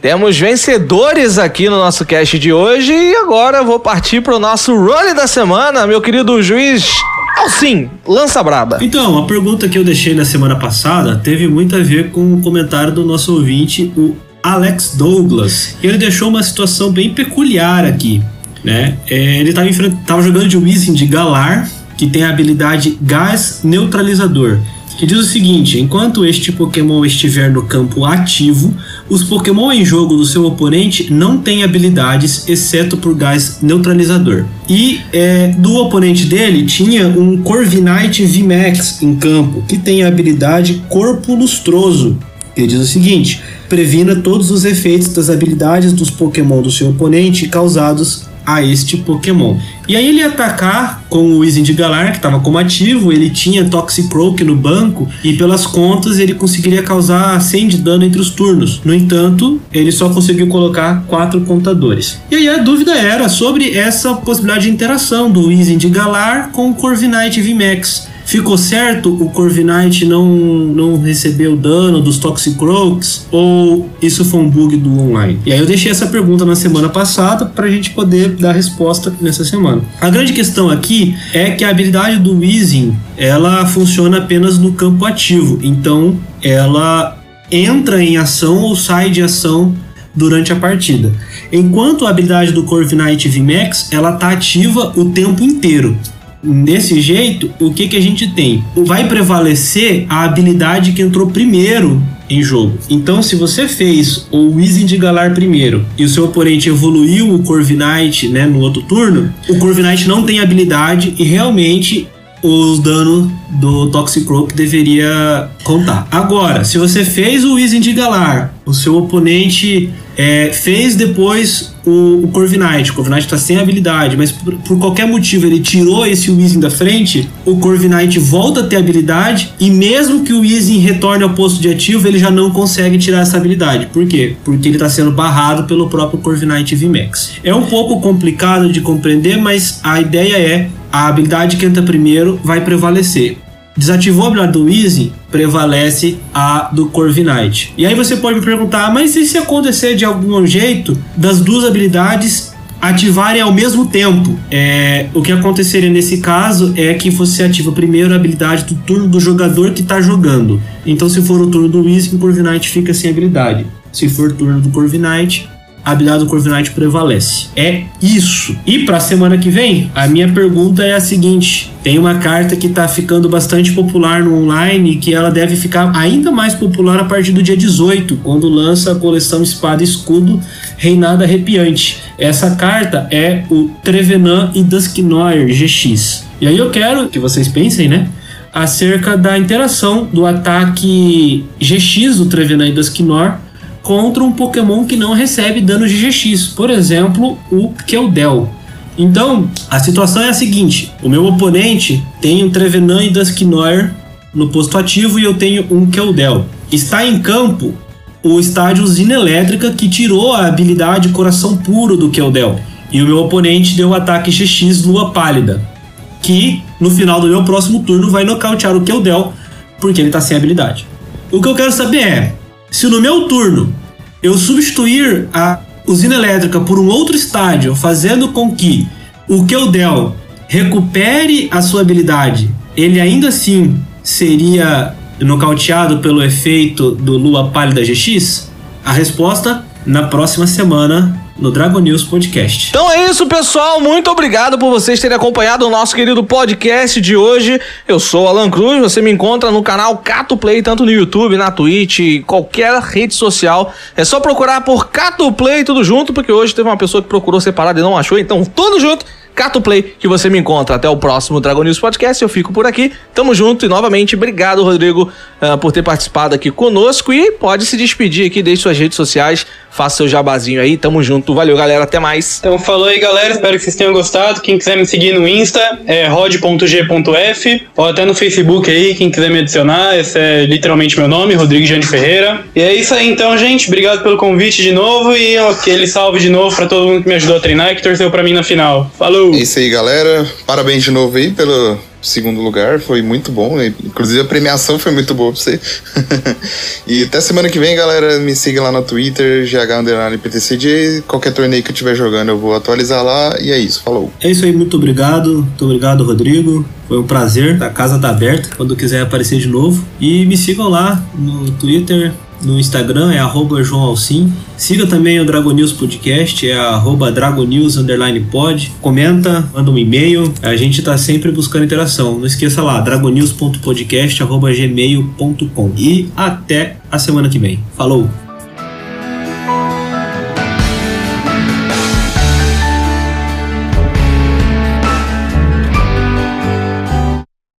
Temos vencedores aqui no nosso cast de hoje e agora vou partir pro nosso role da semana, meu querido juiz Alcim, lança braba. Então, a pergunta que eu deixei na semana passada teve muito a ver com o comentário do nosso ouvinte, o Alex Douglas. E ele deixou uma situação bem peculiar aqui, né? É, ele estava tava jogando de Wizzing de Galar, que tem a habilidade Gás Neutralizador, que diz o seguinte: enquanto este Pokémon estiver no campo ativo, os Pokémon em jogo do seu oponente não têm habilidades, exceto por gás neutralizador. E é, do oponente dele tinha um Corviknight VMAX em campo, que tem a habilidade Corpo Lustroso. Ele diz o seguinte: previna todos os efeitos das habilidades dos Pokémon do seu oponente causados a este Pokémon. E aí ele ia atacar com o Weezing de Galar, que estava como ativo, ele tinha Toxicroak no banco, e pelas contas ele conseguiria causar 100 de dano entre os turnos. No entanto, ele só conseguiu colocar quatro contadores. E aí a dúvida era sobre essa possibilidade de interação do Weezing de Galar com o Corviknight VMAX. Ficou certo o Corviknight não, não recebeu dano dos Toxicroaks? Ou isso foi um bug do online? E aí eu deixei essa pergunta na semana passada para a gente poder dar resposta nessa semana. A grande questão aqui é que a habilidade do Weezing ela funciona apenas no campo ativo. Então ela entra em ação ou sai de ação durante a partida. Enquanto a habilidade do Corviknight VMAX ela tá ativa o tempo inteiro. Desse jeito, o que, que a gente tem? Vai prevalecer a habilidade que entrou primeiro em jogo. Então, se você fez o Weezing de Galar primeiro e o seu oponente evoluiu o Corviknight né, no outro turno, o Corviknight não tem habilidade e realmente os danos do Toxicroak deveria contar. Agora, se você fez o Weezing de Galar, o seu oponente é, fez depois o, o Corviknight, o Corviknight está sem habilidade, mas por, por, qualquer motivo ele tirou esse Weezing da frente, o Corviknight volta a ter habilidade e mesmo que o Weezing retorne ao posto de ativo, ele já não consegue tirar essa habilidade. Por quê? Porque ele está sendo barrado pelo próprio Corviknight VMAX. É um pouco complicado de compreender, mas a ideia é a habilidade que entra primeiro vai prevalecer. Desativou a habilidade do Easy, prevalece a do Corviknight. E aí você pode me perguntar, mas e se acontecer de algum jeito das duas habilidades ativarem ao mesmo tempo? É, o que aconteceria nesse caso é que você ativa primeiro a habilidade do turno do jogador que está jogando. Então se for o turno do Easy, o Corviknight fica sem habilidade. Se for o turno do Corviknight, a habilidade do Corviknight prevalece. É isso. E para a semana que vem, a minha pergunta é a seguinte: tem uma carta que está ficando bastante popular no online que ela deve ficar ainda mais popular a partir do dia 18, quando lança a coleção Espada e Escudo Reinado Arrepiante. Essa carta é o Trevenant e Dusknoir GX. E aí eu quero que vocês pensem, né? Acerca da interação do ataque GX do Trevenant e Dusknoir contra um Pokémon que não recebe dano de GX, por exemplo, o Keldel. Então, a situação é a seguinte: o meu oponente tem um Trevenant e Dusknoir no posto ativo e eu tenho um Keldel. Está em campo o estádio Usina Elétrica que tirou a habilidade Coração Puro do Keldel. E o meu oponente deu o ataque GX Lua Pálida, que no final do meu próximo turno vai nocautear o Keldel, porque ele está sem habilidade. O que eu quero saber é, se no meu turno eu substituir a usina elétrica por um outro estádio, fazendo com que o Keldel recupere a sua habilidade, ele ainda assim seria nocauteado pelo efeito do Lua Pálida GX? A resposta na próxima semana no Dragon News Podcast. Então é isso, pessoal. Muito obrigado por vocês terem acompanhado o nosso querido podcast de hoje. Eu sou Alan Cruz. Você me encontra no canal Cato Play, tanto no YouTube, na Twitch, qualquer rede social. É só procurar por Cato Play tudo junto, porque hoje teve uma pessoa que procurou separado e não achou. Então, tudo junto. Cato Play, que você me encontra. Até o próximo Dragon News Podcast. Eu fico por aqui. Tamo junto e novamente, obrigado, Rodrigo, uh, por ter participado aqui conosco. E pode se despedir aqui, deixe suas redes sociais, faça seu jabazinho aí. Tamo junto. Valeu, galera. Até mais. Então, falou aí, galera. Espero que vocês tenham gostado. Quem quiser me seguir no Insta é rod.g.f ou até no Facebook aí. Quem quiser me adicionar, esse é literalmente meu nome, Rodrigo Jane Ferreira. E é isso aí, então, gente. Obrigado pelo convite de novo e aquele salve de novo para todo mundo que me ajudou a treinar e que torceu para mim na final. Falou! É isso aí, galera. Parabéns de novo aí pelo segundo lugar. Foi muito bom. Né? Inclusive a premiação foi muito boa pra você. e até semana que vem, galera. Me siga lá no Twitter, GH_PTCJ. Qualquer torneio que eu estiver jogando, eu vou atualizar lá. E é isso. Falou. É isso aí. Muito obrigado. Muito obrigado, Rodrigo. Foi um prazer. A casa tá aberta quando quiser aparecer de novo. E me sigam lá no Twitter, no Instagram é arroba João Alcim. Siga também o Dragon News Podcast, é arroba Dragonews pod. Comenta, manda um e-mail. A gente está sempre buscando interação. Não esqueça lá, dragonews.podcast.gmail.com. E até a semana que vem. Falou!